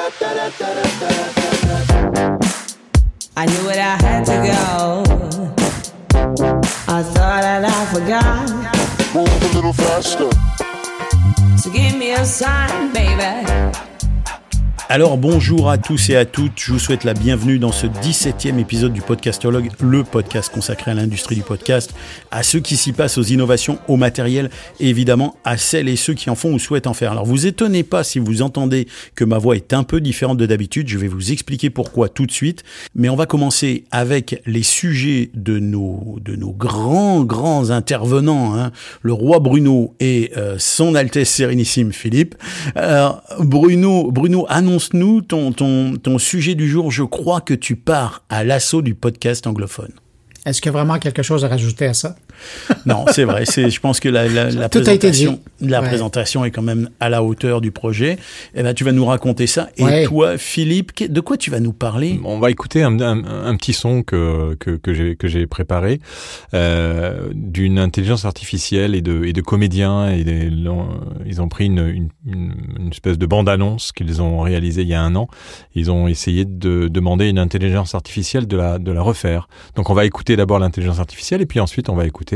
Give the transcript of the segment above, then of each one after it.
I knew it, I had to go. I thought that I forgot. Move a little faster. So give me a sign, baby. Alors bonjour à tous et à toutes, je vous souhaite la bienvenue dans ce 17e épisode du Podcastologue, le podcast consacré à l'industrie du podcast, à ceux qui s'y passent, aux innovations, au matériel et évidemment à celles et ceux qui en font ou souhaitent en faire. Alors vous étonnez pas si vous entendez que ma voix est un peu différente de d'habitude, je vais vous expliquer pourquoi tout de suite, mais on va commencer avec les sujets de nos, de nos grands, grands intervenants, hein, le roi Bruno et euh, son Altesse Sérénissime Philippe. Alors Bruno, Bruno annonce nous ton, ton, ton sujet du jour. Je crois que tu pars à l'assaut du podcast anglophone. Est-ce qu'il y a vraiment quelque chose à rajouter à ça? Non, c'est vrai. C'est, je pense que la, présentation, la Ouais. présentation est quand même à la hauteur du projet. Et ben, tu vas nous raconter ça. Et Ouais. toi, Philippe, de quoi tu vas nous parler? On va écouter un, un- un petit son que, que, que j'ai que j'ai préparé euh, d'une intelligence artificielle et de, et de comédiens. Et des- l'ont- ils ont pris une, une, une- une espèce de bande-annonce qu'ils ont réalisée il y a un an. Ils ont essayé de demander à une intelligence artificielle de la, de la refaire. Donc on va écouter d'abord l'intelligence artificielle et puis ensuite on va écouter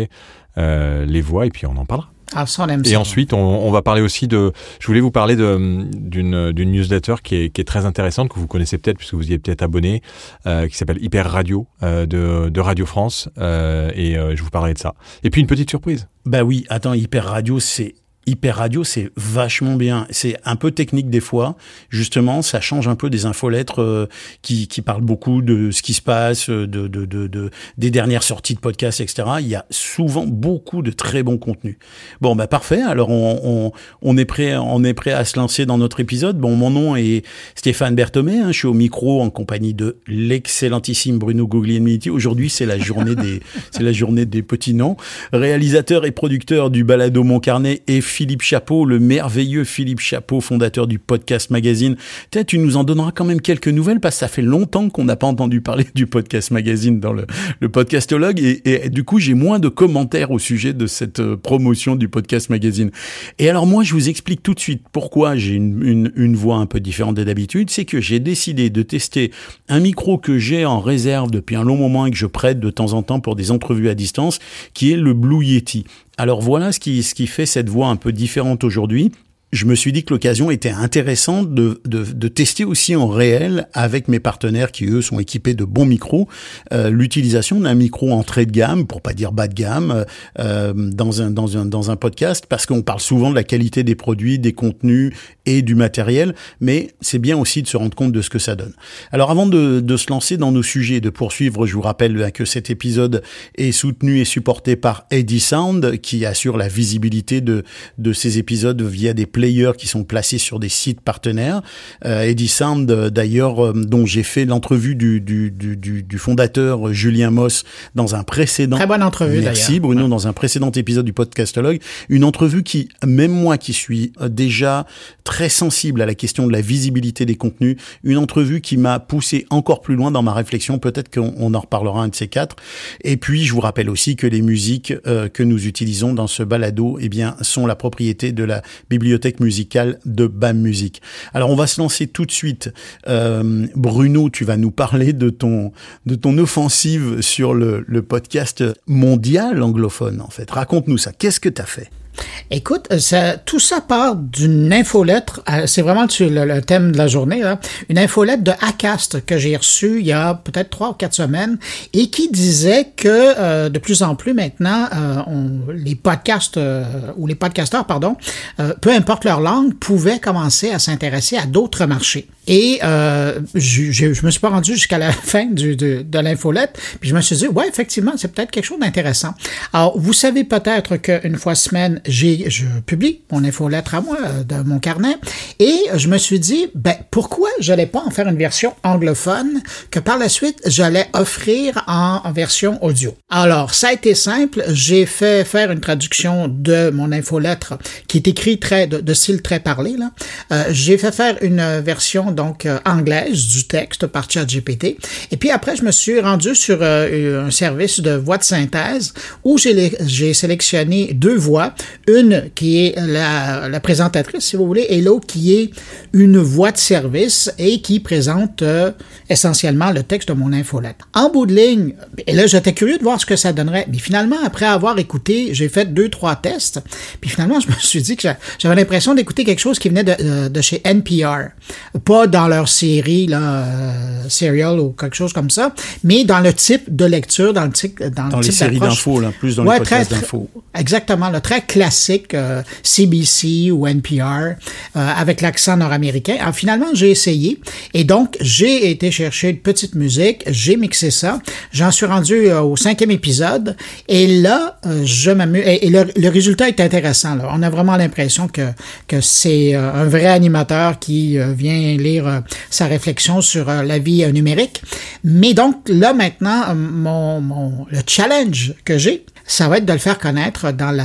euh, les voix et puis on en parlera. Ah, ça, on aime Et ensuite, on, on va parler aussi de. Je voulais vous parler de- d'une newsletter qui est, qui est très intéressante que vous connaissez peut-être puisque vous y êtes peut-être abonné, euh, qui s'appelle Hyper Radio euh, de, de Radio France, euh, et euh, je vous parlerai de ça. Et puis une petite surprise. Bah oui, attends, Hyper Radio, c'est Hyper Radio, c'est vachement bien. C'est un peu technique des fois. Justement, ça change un peu des infolettres euh, qui, qui parlent beaucoup de ce qui se passe, euh, de, de, de, de- des dernières sorties de podcasts, etc. Il y a souvent beaucoup de très bons contenus. Bon, bah parfait. Alors, on, on, on est prêt, on est prêt à se lancer dans notre épisode. Bon, mon nom est Stéphane Berthomé. hein. je suis au micro en compagnie de l'excellentissime Bruno Guglielminetti. Aujourd'hui, c'est la journée des, c'est la journée des petits noms. Réalisateur et producteur du balado Mon Carnet et Philippe Chapeau, le merveilleux Philippe Chapeau, fondateur du podcast magazine. Peut-être tu nous en donneras quand même quelques nouvelles parce que ça fait longtemps qu'on n'a pas entendu parler du podcast magazine dans le, podcastologue et, et du coup j'ai moins de commentaires au sujet de cette euh, promotion du podcast magazine. Et alors moi je vous explique tout de suite pourquoi j'ai une, une, une voix un peu différente de d'habitude, c'est que j'ai décidé de tester un micro que j'ai en réserve depuis un long moment et que je prête de temps en temps pour des entrevues à distance, qui est le Blue Yeti. Alors voilà ce qui, ce qui fait cette voix un peu différente aujourd'hui. Je me suis dit que l'occasion était intéressante de, de, de tester aussi en réel avec mes partenaires qui eux sont équipés de bons micros euh, l'utilisation d'un micro entrée de gamme pour pas dire bas de gamme euh, dans un dans un dans un podcast parce qu'on parle souvent de la qualité des produits, des contenus et du matériel, mais c'est bien aussi de se rendre compte de ce que ça donne. Alors avant de, de se lancer dans nos sujets, et de poursuivre, je vous rappelle que cet épisode est soutenu et supporté par Eddy Sound qui assure la visibilité de de ces épisodes via des players qui sont placés sur des sites partenaires. Euh, Eddy Sound, d'ailleurs, euh, dont j'ai fait l'entrevue du, du, du, du, fondateur Julien Moss dans un précédent. Très bonne entrevue, Merci. Bruno, dans un précédent épisode du podcastologue. Une entrevue qui, même moi qui suis euh, déjà très sensible à la question de la visibilité des contenus, une entrevue qui m'a poussé encore plus loin dans ma réflexion. Peut-être qu'on on en reparlera un de ces quatre. Et puis, je vous rappelle aussi que les musiques euh, que nous utilisons dans ce balado, eh bien, sont la propriété de la bibliothèque musicale de BAM Music. Alors, on va se lancer tout de suite. Euh, Bruno, tu vas nous parler de ton, de ton offensive sur le, le podcast mondial anglophone, en fait. Raconte-nous ça. Qu'est-ce que tu as fait? Écoute, euh, ça, tout ça part d'une infolettre, euh, c'est vraiment le thème de la journée, là, une infolettre de Acast que j'ai reçue il y a peut-être trois ou quatre semaines et qui disait que euh, de plus en plus maintenant, euh, on, les podcasts euh, ou les podcasteurs, pardon, euh, peu importe leur langue, pouvaient commencer à s'intéresser à d'autres marchés. Et euh, je, je, je me suis pas rendu jusqu'à la fin du, de, de l'infolette, puis je me suis dit, ouais, effectivement, c'est peut-être quelque chose d'intéressant. Alors, vous savez peut-être qu'une fois semaine, j'ai, je publie mon infolettre à moi euh, de mon carnet, et je me suis dit, ben, pourquoi j'allais pas en faire une version anglophone que par la suite, j'allais offrir en, version audio? Alors, ça a été simple, j'ai fait faire une traduction de mon infolettre qui est écrit très, de, style très parlé, là. Euh, j'ai fait faire une version donc euh, anglaise du texte par ChatGPT. Et puis après, je me suis rendu sur euh, un service de voix de synthèse où j'ai sélectionné deux voix, Une qui est la, la présentatrice, si vous voulez, et l'autre qui est une voix de service et qui présente euh, essentiellement le texte de mon infolette. En bout de ligne, et là j'étais curieux de voir ce que ça donnerait, mais finalement, après avoir écouté, j'ai fait deux, trois tests, puis finalement je me suis dit que j'avais l'impression d'écouter quelque chose qui venait de, euh, de, chez NPR. Pas dans leur série, là, euh, Serial ou quelque chose comme ça, mais dans le type de lecture, dans le, type dans, dans les séries d'infos, là, plus dans Ouais, les podcasts d'infos. Exactement, le très classique euh, CBC ou NPR euh, avec l'accent nord-américain. Alors finalement, j'ai essayé et donc j'ai été chercher une petite musique, j'ai mixé ça, j'en suis rendu euh, au cinquième épisode et là, euh, je m'amuse et, le, le résultat est intéressant. Là. On a vraiment l'impression que que c'est un vrai animateur qui vient lire sa réflexion sur la vie numérique. Mais donc là maintenant, mon, mon le challenge que j'ai, ça va être de le faire connaître dans la-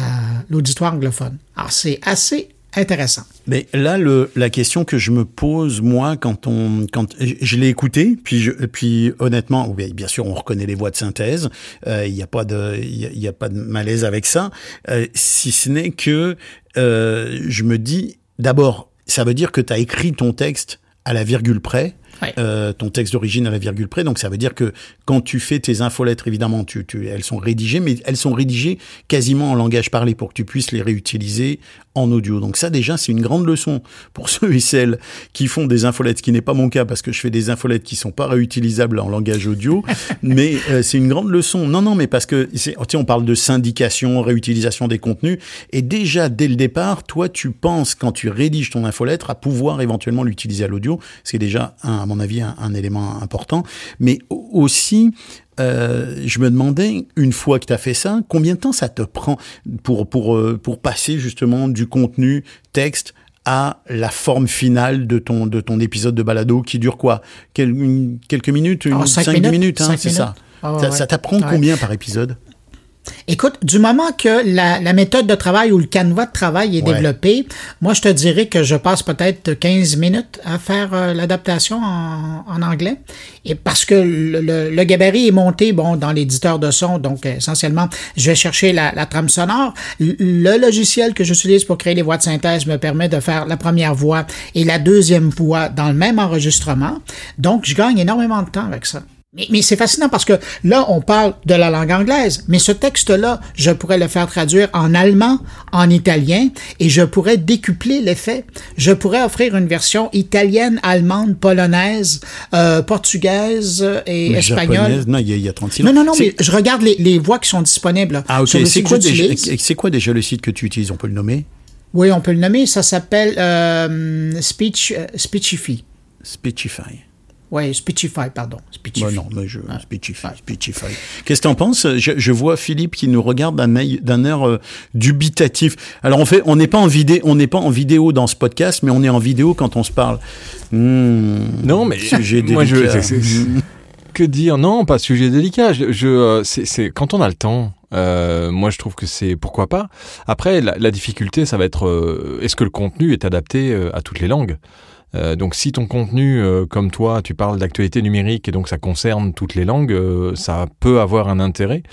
l'auditoire anglophone. Alors, c'est assez intéressant. Mais là, le, la question que je me pose, moi, quand on, quand je, l'ai écouté, puis, je, puis honnêtement, oui, bien sûr, on reconnaît les voix de synthèse. euh, Il n'y a pas de, il y a, il y a pas de malaise avec ça, euh, si ce n'est que euh, je me dis, d'abord, ça veut dire que tu as écrit ton texte à la virgule près. Ouais. euh, ton texte d'origine à la virgule près. Donc ça veut dire que quand tu fais tes infolettres, évidemment, tu, tu, elles sont rédigées, mais elles sont rédigées quasiment en langage parlé pour que tu puisses les réutiliser en audio. Donc ça déjà, c'est une grande leçon pour ceux et celles qui font des infolettes, ce qui n'est pas mon cas parce que je fais des infolettes qui sont pas réutilisables en langage audio, mais euh, c'est une grande leçon. Non, non, mais parce que c'est, tu sais, on parle de syndication, réutilisation des contenus, et déjà dès le départ, toi, tu penses quand tu rédiges ton infolettre à pouvoir éventuellement l'utiliser à l'audio, ce qui est déjà, un, mon avis, un, un élément important, mais au- aussi euh, je me demandais, une fois que tu as fait ça, combien de temps ça te prend pour, pour, euh, pour passer justement du contenu texte à la forme finale de ton, de ton épisode de balado qui dure quoi? Quel- une- Quelques minutes une, Ah, cinq 5 minutes, minutes, hein, c'est ça. Ah, ça, ouais. t'apprend Ouais. combien par épisode? Écoute, du moment que la, la méthode de travail ou le canevas de travail est Ouais. développé, moi, je te dirais que je passe peut-être 15 minutes à faire euh, l'adaptation en, en anglais. Et parce que le, le- le gabarit est monté, bon, dans l'éditeur de son, donc euh, essentiellement, je vais chercher la, la trame sonore. Le, le logiciel que j'utilise pour créer les voix de synthèse me permet de faire la première voix et la deuxième voix dans le même enregistrement. Donc, je gagne énormément de temps avec ça. Mais, mais c'est fascinant parce que là, on parle de la langue anglaise, mais ce texte-là, je pourrais le faire traduire en allemand, en italien, et je pourrais décupler l'effet. Je pourrais offrir une version italienne, allemande, polonaise, euh, portugaise et Mais espagnole. japonaise Non, il y, a- il y a 36 Non, non, non, mais je regarde les, les voix qui sont disponibles Ah, ok. quoi, c'est quoi déjà le site que tu utilises? On peut le nommer? Oui, on peut le nommer. Ça s'appelle euh, Speech, euh, Speechify. Speechify. Oui, Speechify, pardon. Speechify. Bah non, mais je Speechify, Speechify. Qu'est-ce que t'en penses? Je, je vois Philippe qui nous regarde d'un œil, d'un air euh, dubitatif. Alors on fait, on n'est pas en vidéo, on n'est pas en vidéo dans ce podcast, mais on est en vidéo quand on se parle. Hmm, Non, mais sujet moi, je, délicat. c'est- c'est- que dire? Non, pas sujet délicat. Je, je, euh, c'est, c'est quand on a le temps. Euh, moi, je trouve que c'est pourquoi pas. Après, la, la difficulté, ça va être euh, est-ce que le contenu est adapté euh, à toutes les langues? Euh, donc si ton contenu, euh, comme toi, tu parles d'actualité numérique et donc ça concerne toutes les langues, euh, ça peut avoir un intérêt.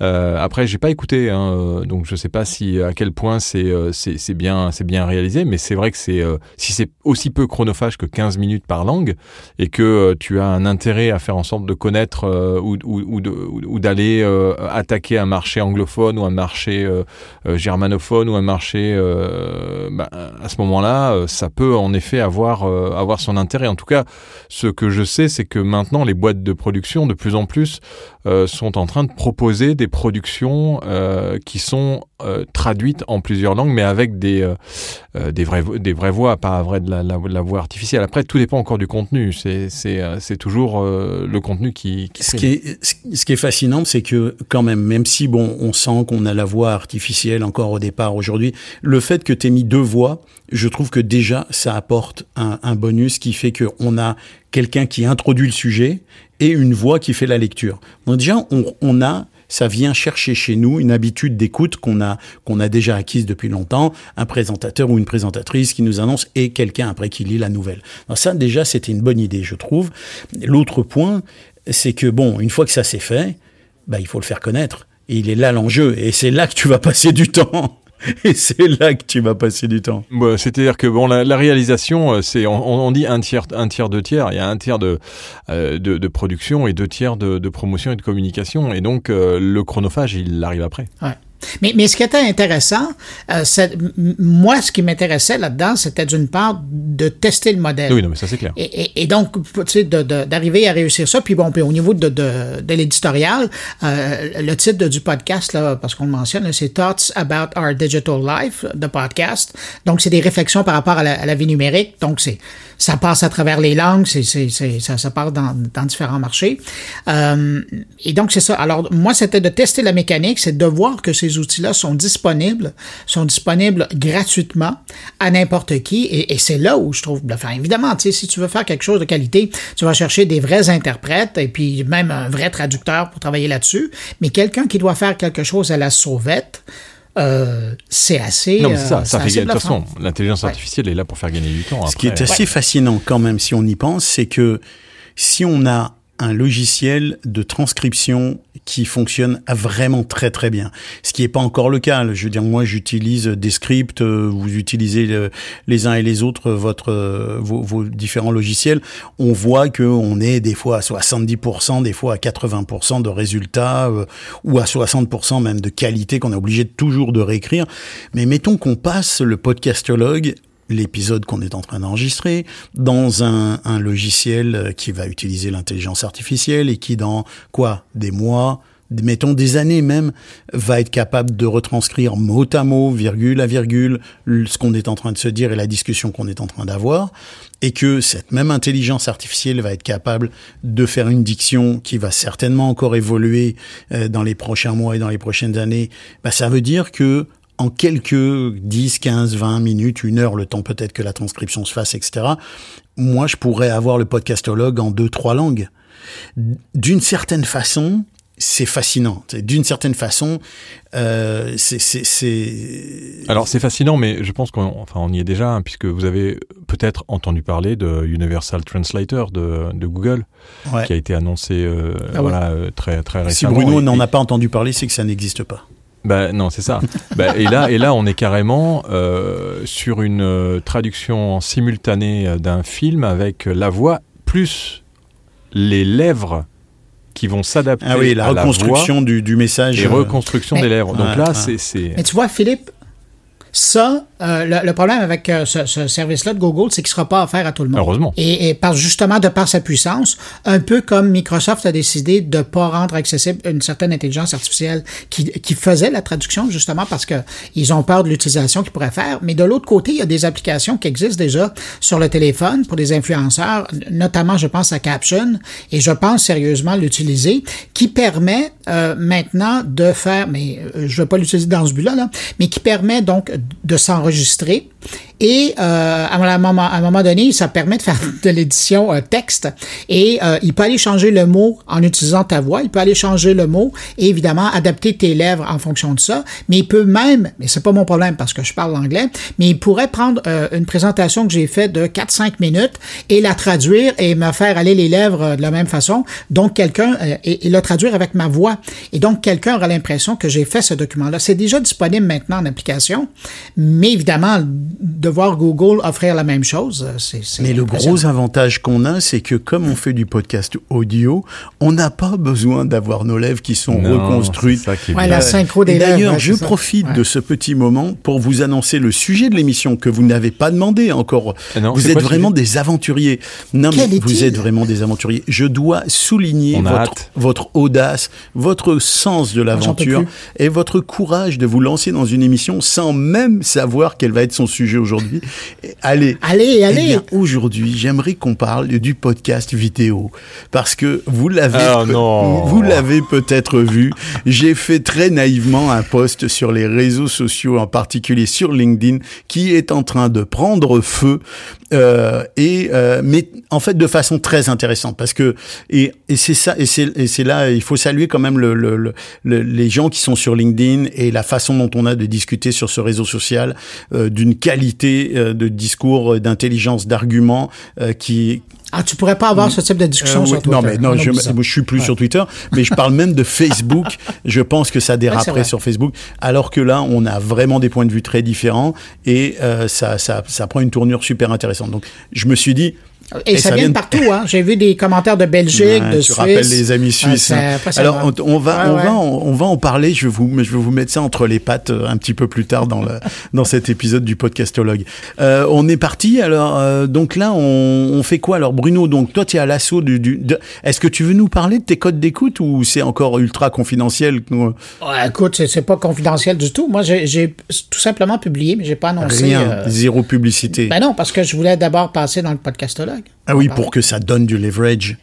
Après, j'ai pas écouté, hein, donc je sais pas si à quel point c'est c'est bien bien réalisé, mais c'est vrai que c'est si c'est aussi peu chronophage que 15 minutes par langue et que tu as un intérêt à faire en sorte de connaître ou, ou, d'aller attaquer un marché anglophone ou un marché germanophone ou un marché bah, à ce moment-là, ça peut en effet avoir euh, avoir son intérêt. En tout cas, ce que je sais, c'est que maintenant les boîtes de production de plus en plus euh, sont en train de proposer des productions euh, qui sont traduites en plusieurs langues, mais avec des des vraies des vraies voix, pas vrai de la, la, la voix artificielle. Après, tout dépend encore du contenu. C'est toujours le contenu qui. qui Ce qui est, ce qui est fascinant, c'est que quand même, même si bon, on sent qu'on a la voix artificielle encore au départ aujourd'hui, le fait que tu aies mis deux voix, je trouve que déjà ça apporte un, bonus qui fait que on a quelqu'un qui introduit le sujet et une voix qui fait la lecture. Donc déjà, on, a ça vient chercher chez nous une habitude d'écoute qu'on a qu'on a déjà acquise depuis longtemps, un présentateur ou une présentatrice qui nous annonce et quelqu'un après qui lit la nouvelle. Donc ça déjà c'était une bonne idée, je trouve. L'autre point, c'est que bon, une fois que ça s'est fait, bah, il faut le faire connaître. Il est là l'enjeu. Et c'est là que tu vas passer du temps. Et c'est là que tu vas passer du temps. Bah, C'est-à-dire que bon, la, la réalisation, euh, c'est on, on dit un tiers, un tiers, deux tiers. Il y a un tiers de euh, de, de production et deux tiers de, de promotion et de communication. Et donc euh, le chronophage, il arrive après. Ouais. Mais, mais ce qui était intéressant, euh, moi, ce qui m'intéressait là-dedans, c'était d'une part de tester le modèle. Oui, non, mais ça c'est clair. Et, et- et donc, tu sais, de- de- d'arriver à réussir ça. Puis bon, puis au niveau de, de, de l'éditorial, euh, le titre du podcast, là, parce qu'on le mentionne, c'est Thoughts About Our Digital Life, de podcast. Donc, c'est des réflexions par rapport à la, à la vie numérique. Donc, c'est ça passe à travers les langues, c'est, c'est, c'est- ça, ça part dans, dans différents marchés. Euh, et donc, c'est ça. Alors, moi, c'était de tester la mécanique, c'est de voir que ces outils-là sont disponibles, sont disponibles gratuitement à n'importe qui. Et, et c'est là où je trouve, enfin, évidemment, tu sais, si tu veux faire quelque chose de qualité, tu vas chercher des vrais interprètes et puis même un vrai traducteur pour travailler là-dessus. Mais quelqu'un qui doit faire quelque chose à la sauvette, euh, c'est assez. Non, mais c'est ça, euh, ça fait. De toute bluffant. façon, l'intelligence artificielle est là pour faire gagner du temps. Ce qui est assez fascinant quand même, si on y pense, c'est que si on a un logiciel de transcription qui fonctionne vraiment très très bien. Ce qui n'est pas encore le cas. Je veux dire, moi, j'utilise des scripts, euh, vous utilisez le- les uns et les autres votre euh, vos, vos différents logiciels. On voit que on est des fois à 70%, des fois à 80% de résultats euh, ou à 60% même de qualité qu'on est obligé toujours de réécrire. Mais mettons qu'on passe le podcastologue l'épisode qu'on est en train d'enregistrer dans un, un logiciel euh, qui va utiliser l'intelligence artificielle et qui dans quoi des mois mettons des années même va être capable de retranscrire mot à mot virgule à virgule le- ce qu'on est en train de se dire et la discussion qu'on est en train d'avoir et que cette même intelligence artificielle va être capable de faire une diction qui va certainement encore évoluer euh, dans les prochains mois et dans les prochaines années. Bah, ça veut dire que en quelques 10, 15, 20 minutes, une heure, le temps peut-être que la transcription se fasse, etc., moi, je pourrais avoir le podcastologue en deux, trois langues. D'une certaine façon, c'est fascinant. D'une certaine façon, euh, c'est... Alors c'est fascinant, mais je pense qu'on enfin, on y est déjà, hein, puisque vous avez peut-être entendu parler de Universal Translator de, de Google, Ouais. qui a été annoncé euh, Ah ouais. voilà, euh, très, très Si récemment. Bruno Et- n'en a pas entendu parler, c'est que ça n'existe pas. Bah, non, c'est ça. Bah, et, là, et là, on est carrément euh, sur une euh, traduction simultanée euh, d'un film avec la voix plus les lèvres qui vont s'adapter Ah oui, la à reconstruction du, du la message. voix et reconstruction Mais- des lèvres. Donc Ouais, là, c'est- Mais tu vois, Philippe, ça, euh, le, le problème avec euh, ce, ce service-là de Google, c'est qu'il ne sera pas offert à tout le monde. Heureusement. Et, et par, justement, de par sa puissance, un peu comme Microsoft a décidé de ne pas rendre accessible une certaine intelligence artificielle qui, qui faisait la traduction, justement parce que ils ont peur de l'utilisation qu'ils pourraient faire. Mais de l'autre côté, il y a des applications qui existent déjà sur le téléphone pour des influenceurs, notamment, je pense à Caption, et je pense sérieusement l'utiliser, qui permet euh, maintenant de faire, mais euh, je ne vais pas l'utiliser dans ce but-là, là, mais qui permet donc de s'enregistrer. Et euh, à, un moment, donné, ça permet de faire de l'édition euh, texte. Et euh, il peut aller changer le mot en utilisant ta voix. Il peut aller changer le mot et évidemment adapter tes lèvres en fonction de ça. Mais il peut même, mais c'est pas mon problème parce que je parle anglais, mais il pourrait prendre euh, une présentation que j'ai faite de 4-5 minutes et la traduire et me faire aller les lèvres euh, de la même façon. Donc quelqu'un et, et le traduire avec ma voix. Et donc quelqu'un aura l'impression que j'ai fait ce document-là. C'est déjà disponible maintenant en application, mais évidemment de voir Google offrir la même chose, euh, c'est. Mais le gros avantage qu'on a, c'est que comme on fait du podcast audio, on n'a pas besoin d'avoir nos lèvres qui sont Non, reconstruites. c'est ça qui Ouais, la synchro des lèvres, D'ailleurs, ouais, je ça. profite Ouais. de ce petit moment pour vous annoncer le sujet de l'émission que vous n'avez pas demandé encore. Ah non, vous êtes vraiment des aventuriers. Non, Quel mais vous êtes vraiment des aventuriers. Je dois souligner votre, audace, votre sens de peux l'aventure et votre courage de vous lancer dans une émission sans même savoir quel va être son sujet aujourd'hui. Allez, Allez, eh allez. aujourd'hui, j'aimerais qu'on parle du podcast vidéo parce que vous l'avez, Ah, non. vous l'avez peut-être vu. J'ai fait très naïvement un post sur les réseaux sociaux, en particulier sur LinkedIn, qui est en train de prendre feu. Euh, et euh, mais en fait de façon très intéressante parce que et, et c'est ça et c'est et c'est là il faut saluer quand même le, le, le- le- les gens qui sont sur LinkedIn et la façon dont on a de discuter sur ce réseau social euh, d'une qualité euh, de discours euh, d'intelligence d'argument euh, qui Ah, tu pourrais pas avoir ce type de discussion sur Twitter. non, mais non, On je, je suis plus sur Twitter, mais je parle même de Facebook. Je pense que ça déraperait sur Facebook, alors que là, on a vraiment des points de vue très différents et ça, ça, ça prend une tournure super intéressante. Donc, je me suis dit. Et, ça, vient de partout, hein. J'ai vu des commentaires de Belgique, Ouais, de tu Suisse. rappelles les amis Ah, suisses. hein. Alors on, on va, Ouais, on va, on va en parler. Je vais vous, je vais vous mettre ça entre les pattes euh, un petit peu plus tard dans le, dans cet épisode du podcastologue. Euh, on est parti. Alors euh, donc là, on, on fait quoi? Alors Bruno, donc toi tu es à l'assaut du. du de- Est-ce que tu veux nous parler de tes codes d'écoute ou c'est encore ultra confidentiel? Ouais, écoute, c'est- c'est pas confidentiel du tout. Moi, j'ai j'ai tout simplement publié, mais j'ai pas annoncé. Rien, euh, zéro publicité. Ben non, parce que je voulais d'abord passer dans le podcastologue. Ah oui, pour que ça donne du leverage.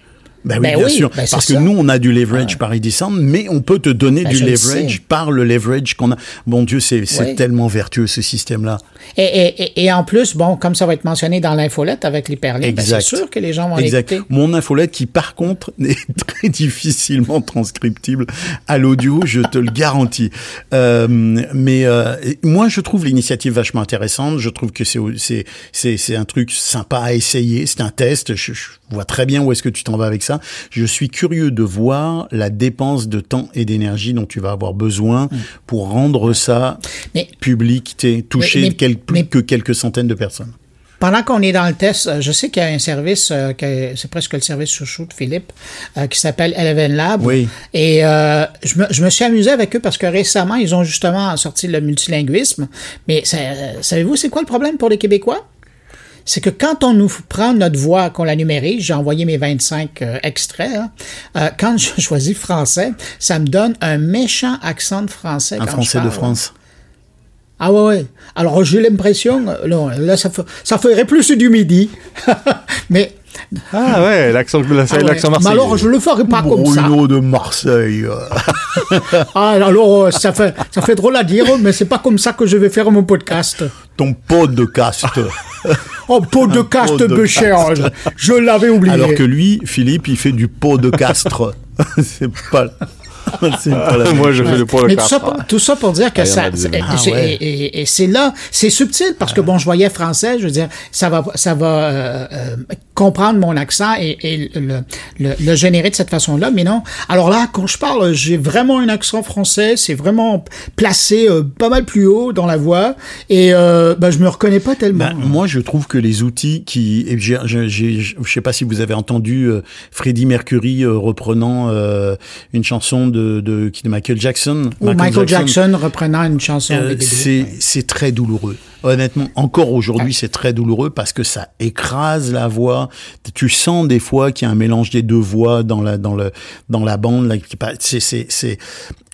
Ben oui, Ben bien oui, sûr. ben Parce que ça. nous, on a du leverage par Edison, mais on peut te donner Ben du le leverage par le leverage qu'on a. Bon Dieu, c'est c'est Ouais. tellement vertueux ce système-là. Et, et, et- en plus, bon, comme ça va être mentionné dans l'infolette avec l'hyperlien, c'est sûr que les gens vont Exact. l'écouter. Mon infolette qui, par contre, est très difficilement transcriptible à l'audio, je te le garantis. Euh, mais euh, moi, je trouve l'initiative vachement intéressante. Je trouve que c'est c'est c'est c'est un truc sympa à essayer. C'est un test. Je, je vois très bien où est-ce que tu t'en vas avec ça. Je suis curieux de voir la dépense de temps et d'énergie dont tu vas avoir besoin pour rendre ça Mais- public, Mais- mais- quel- plus que quelques centaines de personnes. Pendant qu'on est dans le test, euh, je sais qu'il y a un service, euh, c'est presque le service chouchou de Philippe, euh, qui s'appelle Eleven Lab. Oui. Et euh, je, me, je me suis amusé avec eux parce que récemment, ils ont justement sorti le multilinguisme. Mais savez-vous, c'est quoi le problème pour les Québécois? C'est que quand on nous prend notre voix, qu'on la numérise, j'ai envoyé mes 25 euh, extraits, hein, euh, quand je choisis français, ça me donne un méchant accent de français. Un quand je Français de. France. Ah ouais, ouais. Alors j'ai l'impression, euh, là, là ça, ça ferait plus du midi. Mais, Ah ouais, l'accent ah ouais. l'accent Mais marseillais. alors je le ferai pas comme ça. Bruno de Marseille. Ah, alors euh, ça fait, ça fait drôle à dire, mais c'est pas comme ça que je vais faire mon podcast. ton podcast. Oh, podcast pot de je, je l'avais oublié. Alors que lui, Philippe, il fait du pot de castre. c'est pas, Moi, je fais le pour le Mais tout ça, pour, tout ça pour dire que Ah, ça, et, Ah, ouais. et- et- et c'est là, c'est subtil parce que bon, je voyais français, je veux dire, ça va, ça va euh, euh, comprendre mon accent et, et le, le, le générer de cette façon-là, mais non. Alors là, quand je parle, j'ai vraiment un accent français, c'est vraiment placé euh, pas mal plus haut dans la voix et euh, ben, je me reconnais pas tellement. Ben, moi, je trouve que les outils qui, et je sais pas si vous avez entendu euh, Freddie Mercury euh, reprenant euh, une chanson de, de, de Michael Jackson. Ou Michael, Jackson, reprenant une chanson Euh, c'est très douloureux. Honnêtement, encore aujourd'hui, c'est très douloureux parce que ça écrase la voix. Tu sens des fois qu'il y a un mélange des deux voix dans la dans le dans la bande. C'est c'est c'est.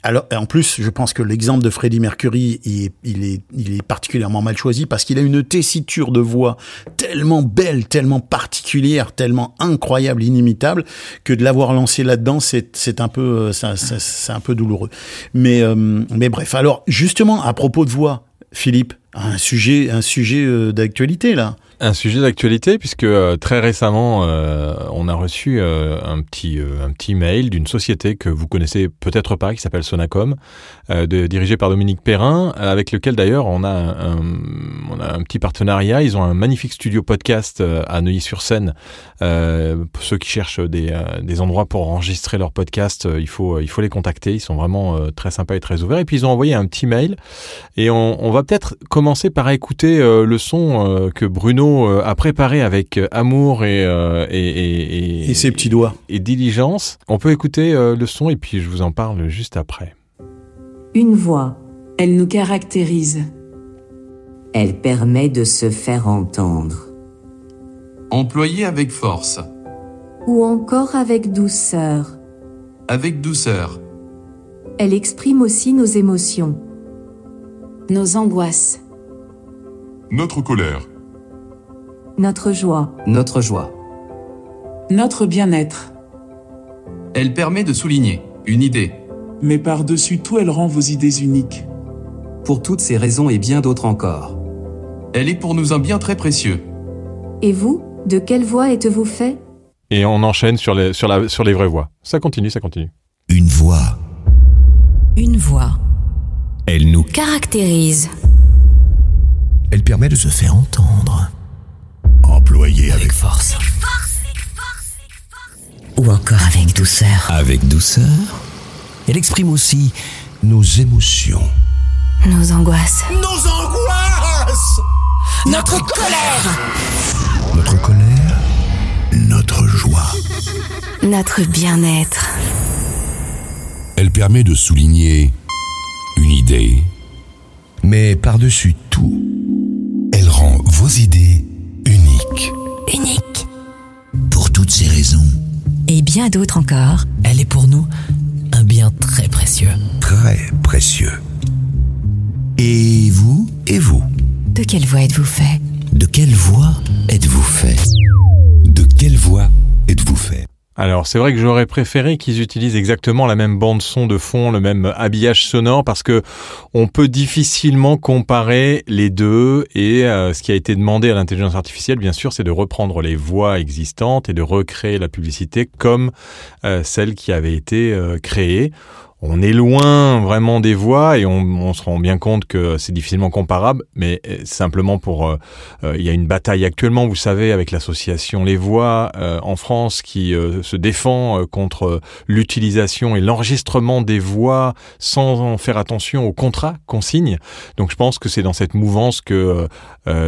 Alors, en plus, je pense que l'exemple de Freddie Mercury, il est, il est, il est particulièrement mal choisi parce qu'il a une tessiture de voix tellement belle, tellement particulière, tellement incroyable, inimitable, que de l'avoir lancé là-dedans, c'est, c'est un peu, euh, ça- ça- c'est un peu douloureux. Mais, euh, mais bref. Alors, justement, à propos de voix, Philippe, un sujet, un sujet euh, d'actualité là. Un sujet d'actualité puisque euh, très récemment euh, on a reçu euh, un petit un petit mail d'une société que vous connaissez peut-être pas qui s'appelle Sonacom, dirigée par Dominique Perrin, avec lequel d'ailleurs on a un, on a un petit partenariat. Ils ont un magnifique studio podcast à Neuilly-sur-Seine. Pour ceux qui cherchent des, des endroits pour enregistrer leur podcast, euh, il faut il faut les contacter. Ils sont vraiment très sympas et très ouverts. Et puis ils ont envoyé un petit mail et on, va peut-être commencer par écouter le son que Bruno euh, a préparé avec euh, amour et, euh, et, et, Et ses petits doigts. et diligence. On peut écouter euh, le son et puis je vous en parle juste après. Une voix. Elle nous caractérise. Elle permet de se faire entendre. Employé avec force, ou encore avec douceur. avec douceur, Elle exprime aussi nos émotions. Nos angoisses. Notre colère. Notre joie. Notre joie. Notre bien-être. elle permet de souligner une idée, Mais par-dessus tout, elle rend vos idées uniques. Pour toutes ces raisons et bien d'autres encore. elle est pour nous un bien très précieux. Et vous, de quelle voix êtes-vous fait? Et on enchaîne sur les, sur la, sur les vraies voix. Ça continue, ça continue. Une voix. Une voix Elle nous. caractérise. Elle permet de se faire entendre. Employée avec force. ou encore avec douceur. Avec douceur, elle exprime aussi nos émotions. Nos angoisses. Nos angoisses Notre colère Notre colère, notre joie. Notre bien-être. Elle permet de souligner une idée, Mais par-dessus tout, elle rend vos idées Unique. Pour toutes ces raisons, Et bien d'autres encore. elle est pour nous un bien très précieux. Très précieux. Et vous Et vous? De quelle voix êtes-vous fait? De quelle voix êtes-vous fait? De quelle voix êtes-vous fait? Alors c'est vrai que j'aurais préféré qu'ils utilisent exactement la même bande son de fond, le même habillage sonore, parce que on peut difficilement comparer les deux. Et euh, ce qui a été demandé à l'intelligence artificielle, bien sûr, c'est de reprendre les voix existantes et de recréer la publicité comme euh, celle qui avait été euh, créée. On est loin vraiment des voix et on, on se rend bien compte que c'est difficilement comparable, mais euh, simplement pour... euh, euh, il y a une bataille actuellement, vous savez, avec l'association Les Voix euh, en France qui euh, se défend contre l'utilisation et l'enregistrement des voix sans en faire attention au contrat qu'on signe. Donc je pense que c'est dans cette mouvance que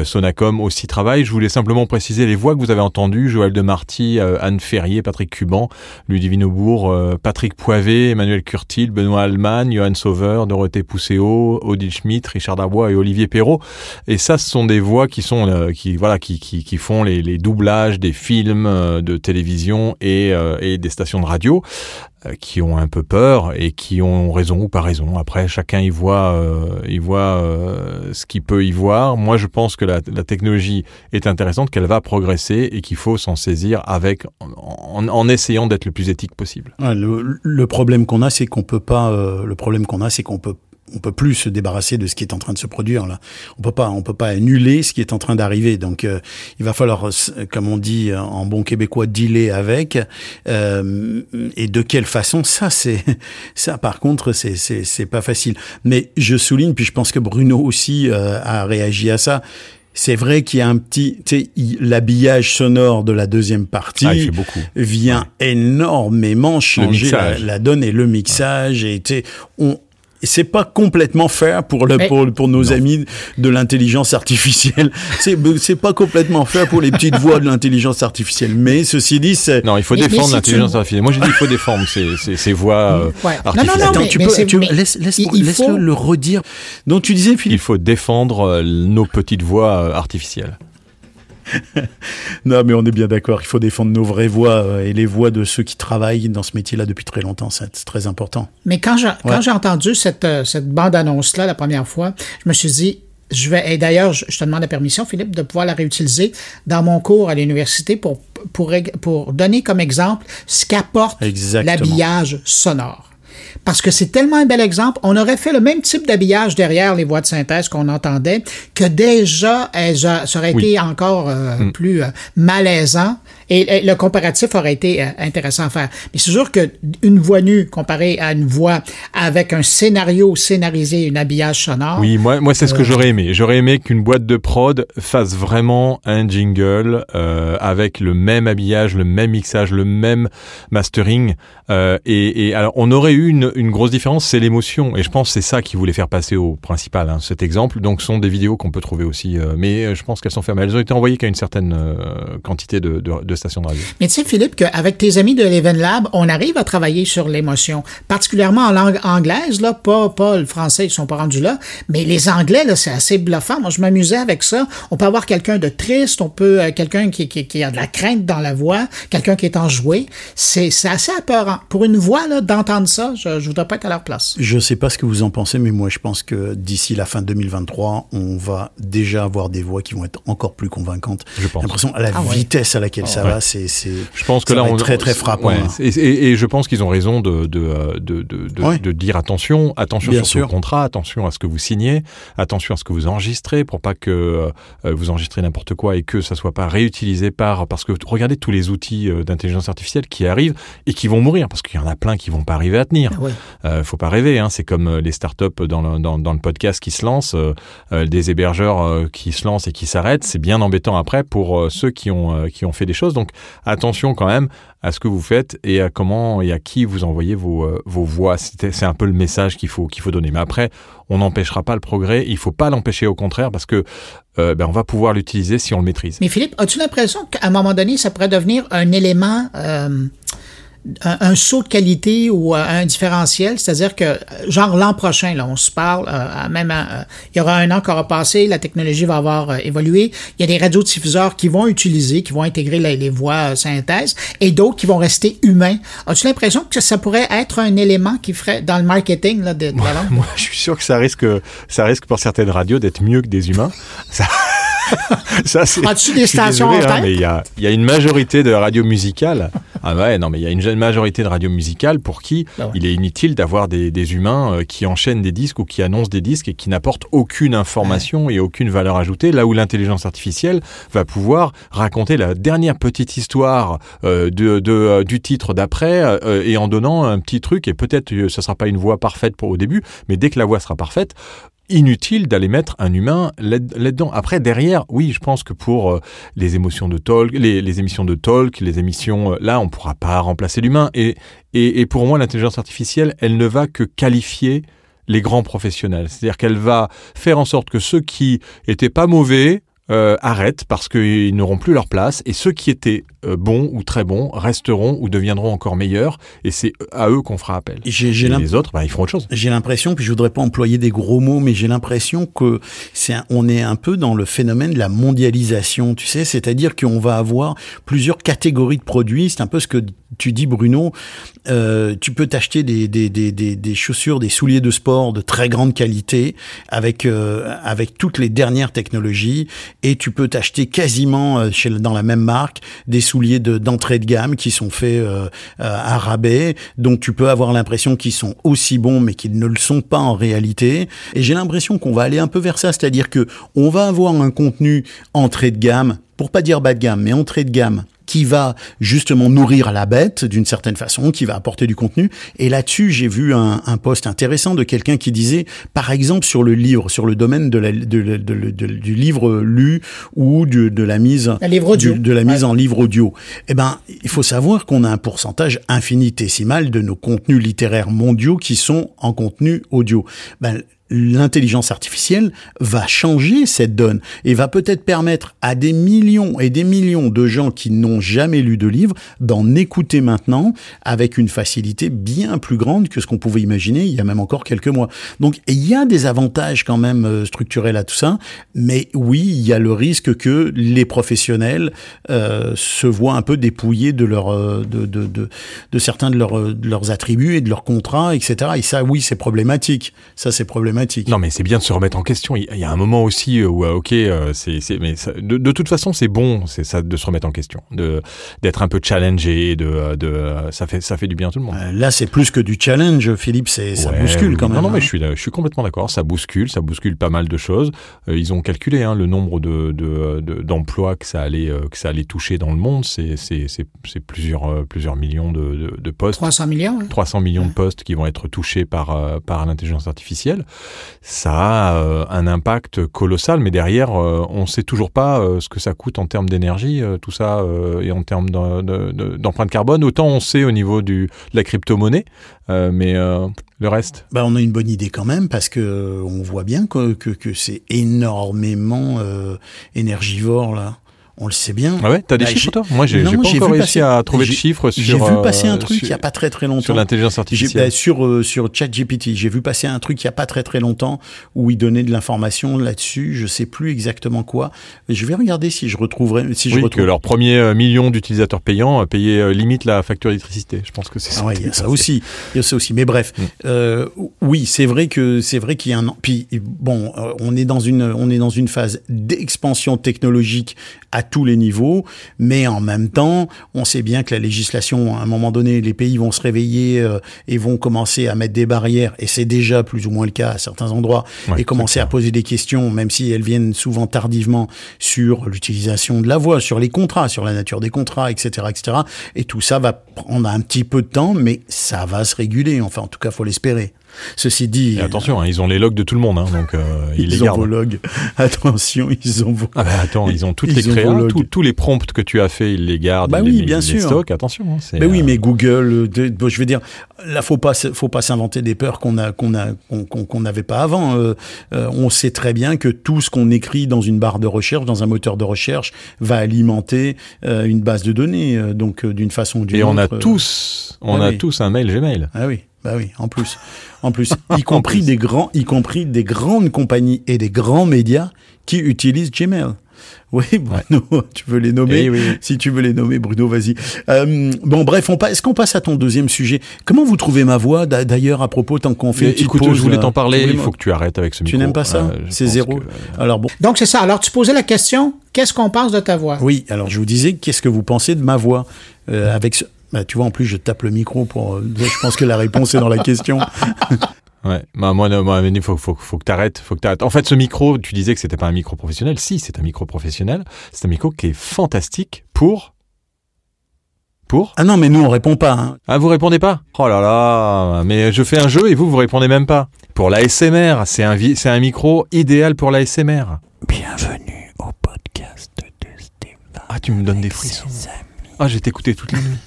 Sonacom aussi travaille. Je voulais simplement préciser les voix que vous avez entendues, Joël de Marty, Anne Ferrier, Patrick Cuban, Ludivine Aubourg, Patrick Poivet, Emmanuel Curtil, Benoît Allemagne, Johan Sauveur, Dorothée Pousseau, Odile Schmidt, Richard Darbois et Olivier Perrault. Et ça, ce sont des voix qui sont, euh, qui voilà, qui, qui, qui font les, doublages des films euh, de télévision et, euh, et des stations de radio qui ont un peu peur et qui ont raison ou pas raison. Après, chacun y voit, euh, y voit euh, ce qu'il peut y voir. Moi, je pense que la, la technologie est intéressante, qu'elle va progresser et qu'il faut s'en saisir avec, en, en essayant d'être le plus éthique possible. Le problème qu'on a, c'est qu'on peut pas. euh, le problème qu'on a, c'est qu'on peut on peut plus se débarrasser de ce qui est en train de se produire là. On peut pas, on peut pas annuler ce qui est en train d'arriver. Donc, euh, il va falloir, euh, comme on dit en bon québécois, dealer avec. Euh, et de quelle façon Ça, c'est ça. Par contre, c'est c'est c'est pas facile. Mais je souligne, puis je pense que Bruno aussi euh, a réagi à ça. C'est vrai qu'il y a un petit, tu sais, il- l'habillage sonore de la deuxième partie Ah, vient énormément changer la, donne et le mixage et tu sais, on c'est pas complètement faire pour le pour, pour nos amis de l'intelligence artificielle. C'est c'est pas complètement faire pour les petites voix de l'intelligence artificielle. Mais ceci dit, c'est Non, il faut défendre si l'intelligence tu- artificielle. Moi, j'ai dit il faut défendre ces, ces, ces voix euh, Ouais. Non, non, artificielles. non, Attends, mais- tu mais peux, c'est- tu, mais laisse, laisse, il- il laisse-le faut- le redire. Donc tu disais, Il Philippe. faut défendre euh, nos petites voix euh, artificielles. Non, mais on est bien d'accord. Il faut défendre nos vraies voix euh, et les voix de ceux qui travaillent dans ce métier-là depuis très longtemps. C'est très important. Mais quand j'ai Ouais. entendu cette, euh, cette bande-annonce-là la première fois, je me suis dit, je vais, et d'ailleurs, je, te demande la permission, Philippe, de pouvoir la réutiliser dans mon cours à l'université pour, pour, pour donner comme exemple ce qu'apporte l'habillage sonore. Parce que c'est tellement un bel exemple. On aurait fait le même type d'habillage derrière les voix de synthèse qu'on entendait, que déjà, elles ça aurait Oui. été encore euh, plus euh, malaisant. Et, et le comparatif aurait été euh, intéressant à faire. Mais c'est sûr que une voix nue comparée à une voix avec un scénario scénarisé, un habillage sonore. Oui, moi, moi c'est ce que Euh, j'aurais aimé. J'aurais aimé qu'une boîte de prod fasse vraiment un jingle euh, avec le même habillage, le même mixage, le même mastering. Et, et alors, on aurait eu une, une grosse différence, c'est l'émotion. Et je pense que c'est ça qu'ils voulaient faire passer au principal, hein, cet exemple. Donc, ce sont des vidéos qu'on peut trouver aussi. euh, mais je pense qu'elles sont fermées. Elles ont été envoyées qu'à une certaine euh, quantité de, de, de stations de radio. Mais tu sais, Philippe, qu'avec tes amis de l'Even Lab, on arrive à travailler sur l'émotion, particulièrement en langue anglaise, là, pas, pas le français, ils sont pas rendus là, mais les anglais, là, c'est assez bluffant. Moi, je m'amusais avec ça. On peut avoir quelqu'un de triste, on peut, euh, quelqu'un qui, qui, qui a de la crainte dans la voix, quelqu'un qui est enjoué. C'est, c'est assez apeurant. Pour une voix, là, d'entendre ça, je, je voudrais pas être à leur place. Je sais pas ce que vous en pensez, mais moi je pense que d'ici la fin 2023, on va déjà avoir des voix qui vont être encore plus convaincantes. Je pense. J'ai l'impression à la Ah ouais. vitesse à laquelle ça Ouais. va, c'est c'est. Je pense que là, on très très frappant. Ouais, là. et, et- et je pense qu'ils ont raison de de, de, de, de- Ouais. de dire attention, attention Bien sur ce contrat, attention à ce que vous signez, attention à ce que vous enregistrez pour pas que euh, vous enregistrez n'importe quoi et que ça soit pas réutilisé par parce que regardez tous les outils euh, d'intelligence artificielle qui arrivent et qui vont mourir parce qu'il y en a plein qui vont pas arriver à tenir. Ah ouais. Euh, faut pas rêver, hein. c'est comme euh, les startups dans le, dans, dans le podcast qui se lancent, euh, des hébergeurs euh, qui se lancent et qui s'arrêtent. C'est bien embêtant après pour euh, ceux qui ont, euh, qui ont fait des choses. Donc attention quand même à ce que vous faites et à comment et à qui vous envoyez vos, euh, voix. C'est un peu le message qu'il faut, donner. Mais après, on n'empêchera pas le progrès. Il faut pas l'empêcher au contraire parce que euh, ben, on va pouvoir l'utiliser si on le maîtrise. Mais Philippe, as-tu l'impression qu'à un moment donné, ça pourrait devenir un élément euh, un, saut de qualité ou un différentiel, c'est-à-dire que genre l'an prochain, là, on se parle, euh, même euh, il y aura un an qui aura passé, la technologie va avoir euh, évolué, il y a des radiodiffuseurs qui vont utiliser, qui vont intégrer les, voix synthèse, et d'autres qui vont rester humains. As-tu l'impression que ça pourrait être un élément qui ferait dans le marketing là, de, moi, moi, je suis sûr que ça risque, ça risque pour certaines radios d'être mieux que des humains. Ça... ça, c'est. As-tu des stations désolé, en hein, mais il y a, y a, une majorité de radios musicales. Ah ouais, non, mais il y a une majorité de radios musicales pour qui bah ouais. il est inutile d'avoir des, des, humains euh, qui enchaînent des disques ou qui annoncent des disques et qui n'apportent aucune information ouais. et aucune valeur ajoutée. Là où l'intelligence artificielle va pouvoir raconter la dernière petite histoire euh, de, de, euh, du titre d'après euh, et en donnant un petit truc. Et peut-être ce ne sera pas une voix parfaite pour au début, mais dès que la voix sera parfaite, inutile d'aller mettre un humain là-dedans. Après, derrière, oui, je pense que pour euh, les émotions de talk, les, émissions de talk, les émissions, euh, là, on pourra pas remplacer l'humain. Et, et, et, pour moi, l'intelligence artificielle, elle ne va que qualifier les grands professionnels. C'est-à-dire qu'elle va faire en sorte que ceux qui étaient pas mauvais, euh, arrêtent parce qu'ils n'auront plus leur place et ceux qui étaient euh, bons ou très bons resteront ou deviendront encore meilleurs et c'est à eux qu'on fera appel. Et les autres, bah, ils feront autre chose. J'ai l'impression, puis je voudrais pas employer des gros mots, mais j'ai l'impression que c'est on est un peu dans le phénomène de la mondialisation, tu sais, c'est-à-dire qu'on va avoir plusieurs catégories de produits. C'est un peu ce que tu dis, Bruno. Euh, tu peux t'acheter des, des, des, des, chaussures, des souliers de sport de très grande qualité avec euh, avec toutes les dernières technologies et tu peux t'acheter quasiment euh, chez, dans la même marque des souliers de, d'entrée de gamme qui sont faits euh, à rabais, donc tu peux avoir l'impression qu'ils sont aussi bons mais qu'ils ne le sont pas en réalité. Et j'ai l'impression qu'on va aller un peu vers ça, c'est-à-dire que on va avoir un contenu entrée de gamme, pour pas dire bas de gamme, mais entrée de gamme qui va justement nourrir la bête d'une certaine façon, qui va apporter du contenu. Et là-dessus, j'ai vu un, un post intéressant de quelqu'un qui disait, par exemple, sur le livre, sur le domaine de la, de, de, de, du livre lu ou de la mise, du, de la mise ouais. en livre audio. Eh ben, il faut savoir qu'on a un pourcentage infinitésimal de nos contenus littéraires mondiaux qui sont en contenu audio. Ben, l'intelligence artificielle va changer cette donne et va peut-être permettre à des millions et des millions de gens qui n'ont jamais lu de livre d'en écouter maintenant avec une facilité bien plus grande que ce qu'on pouvait imaginer il y a même encore quelques mois. Donc il y a des avantages quand même euh, structurels à tout ça, mais oui, il y a le risque que les professionnels euh, se voient un peu dépouillés de leur euh, de, de, de, certains de, de leurs attributs et de leurs contrats, etc. Et ça, oui, c'est problématique. Ça, c'est problématique. Non, mais c'est bien de se remettre en question. Il y a un moment aussi où, ok, c'est, c'est, mais ça, de, de, toute façon, c'est bon, c'est ça, de se remettre en question, de d'être un peu challengé, de, de, ça fait, ça fait du bien à tout le monde. Là, c'est plus que du challenge, Philippe. C'est, ouais, ça bouscule quand non, même. Non, mais hein. je suis, je suis complètement d'accord. Ça bouscule, ça bouscule pas mal de choses. Euh, ils ont calculé hein, le nombre de, de, de, d'emplois que ça allait, euh, que ça allait toucher dans le monde. C'est, c'est, c'est, c'est plusieurs, euh, plusieurs millions de, de, de postes. 300 millions. Ouais. 300 millions ouais. de postes qui vont être touchés par, par l'intelligence artificielle ça a euh, un impact colossal, mais derrière, euh, on ne sait toujours pas euh, ce que ça coûte en termes d'énergie, tout ça, et en termes d'empreinte carbone. Autant on sait au niveau de la crypto-monnaie, mais le reste? Bah, On a une bonne idée quand même, parce que on voit bien que, que c'est énormément énergivore, là. On le sait bien. Ah ouais, t'as des bah, chiffres toi Moi, j'ai pas encore réussi passer, à trouver de chiffres sur. J'ai vu passer un truc il y a pas très très longtemps. Sur l'intelligence artificielle. Bah, sur euh, sur ChatGPT, j'ai vu passer un truc il y a pas très très longtemps où il donnait de l'information là-dessus. Je sais plus exactement quoi. Mais je vais regarder si je retrouverai. Si oui, je retrouve. que leur premier euh, million d'utilisateurs payants euh, payaient euh, limite la facture d'électricité. Je pense que c'est ça. Ouais, il y a ça aussi. Il y a ça aussi. Mais bref, mm. euh, oui, c'est vrai que c'est vrai qu'il y a un. Puis bon, on est dans une on est dans une phase d'expansion technologique à tous les niveaux mais en même temps, on sait bien que la législation, à un moment donné, les pays vont se réveiller euh, et vont commencer à mettre des barrières, et c'est déjà plus ou moins le cas à certains endroits, ouais, et commencer à poser des questions, même si elles viennent souvent tardivement, sur l'utilisation de la voix, sur les contrats, sur la nature des contrats, etc., etc. Et tout ça va prendre un petit peu de temps, mais ça va se réguler. Enfin, en tout cas, faut l'espérer. Ceci dit, Et attention, hein, ils ont les logs de tout le monde, hein, donc euh, ils, les ils ont gardent. vos logs. Attention, ils ont vos. Ah bah attends, ils ont toutes Ils les créas, logs. tous- les prompts que tu as fait, ils les gardent, Bah ils, oui, les, bien ils les sûr. stockent. Attention, hein, Mais oui, euh, mais Google, euh, je veux dire, là, faut pas, faut pas s'inventer des peurs qu'on a, qu'on a, qu'on n'avait pas avant. Euh, euh, on sait très bien que tout ce qu'on écrit dans une barre de recherche, dans un moteur de recherche, va alimenter une base de données. donc, d'une façon ou d'une Et autre. on a tous, on ah a oui. tous un mail Gmail. Ah oui, bah oui, en plus, en plus, y compris des grands, y compris des grandes compagnies et des grands médias qui utilisent Gmail. Oui, Bruno, tu veux les nommer Eh oui. Si tu veux les nommer, Bruno, vas-y. Euh, bon, bref, on est-ce qu'on passe à ton deuxième sujet? Comment vous trouvez ma voix d'a- D'ailleurs, à propos, tant qu'on fait Mais écoute, pause, je voulais t'en tu parler. Il faut que tu arrêtes avec ce micro. Tu n'aimes pas ça Euh, C'est zéro. que- Alors bon. Donc c'est ça. Alors tu posais la question, qu'est-ce qu'on pense de ta voix? Oui, alors je vous disais, qu'est-ce que vous pensez de ma voix? Euh, avec ce... Bah, tu vois, en plus, je tape le micro pour. euh, je pense que la réponse est dans la question. Ouais, bah, moi, non, moi, il faut, faut, faut que t'arrêtes, faut que t'arrêtes. En fait, ce micro, tu disais que c'était pas un micro professionnel. Si, c'est un micro professionnel. C'est un micro qui est fantastique pour. Pour? Ah non, mais nous, on répond pas. hein. Ah, vous répondez pas? Oh là là, mais je fais un jeu et vous, vous répondez même pas. Pour l'ASMR, c'est un, c'est un micro idéal pour l'ASMR. Bienvenue au podcast de Stéphane. Ah, tu me donnes des frissons. Ah, j'ai t'écouté toute la nuit.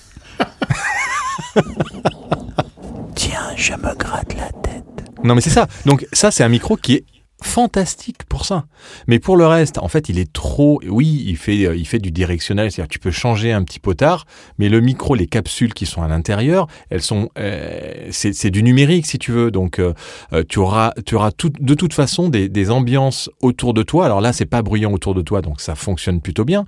Tiens, je me gratte la tête. Non, mais c'est ça. Donc, ça, c'est un micro qui est fantastique pour ça. Mais pour le reste, en fait, il est trop. Oui, il fait, euh, il fait du directionnel, c'est-à-dire que tu peux changer un petit potard, mais le micro, les capsules qui sont à l'intérieur, elles sont, euh, c'est du numérique si tu veux. Donc, euh, euh, tu auras, tu auras tout, de toute façon des, des ambiances autour de toi. Alors là, c'est pas bruyant autour de toi, donc ça fonctionne plutôt bien.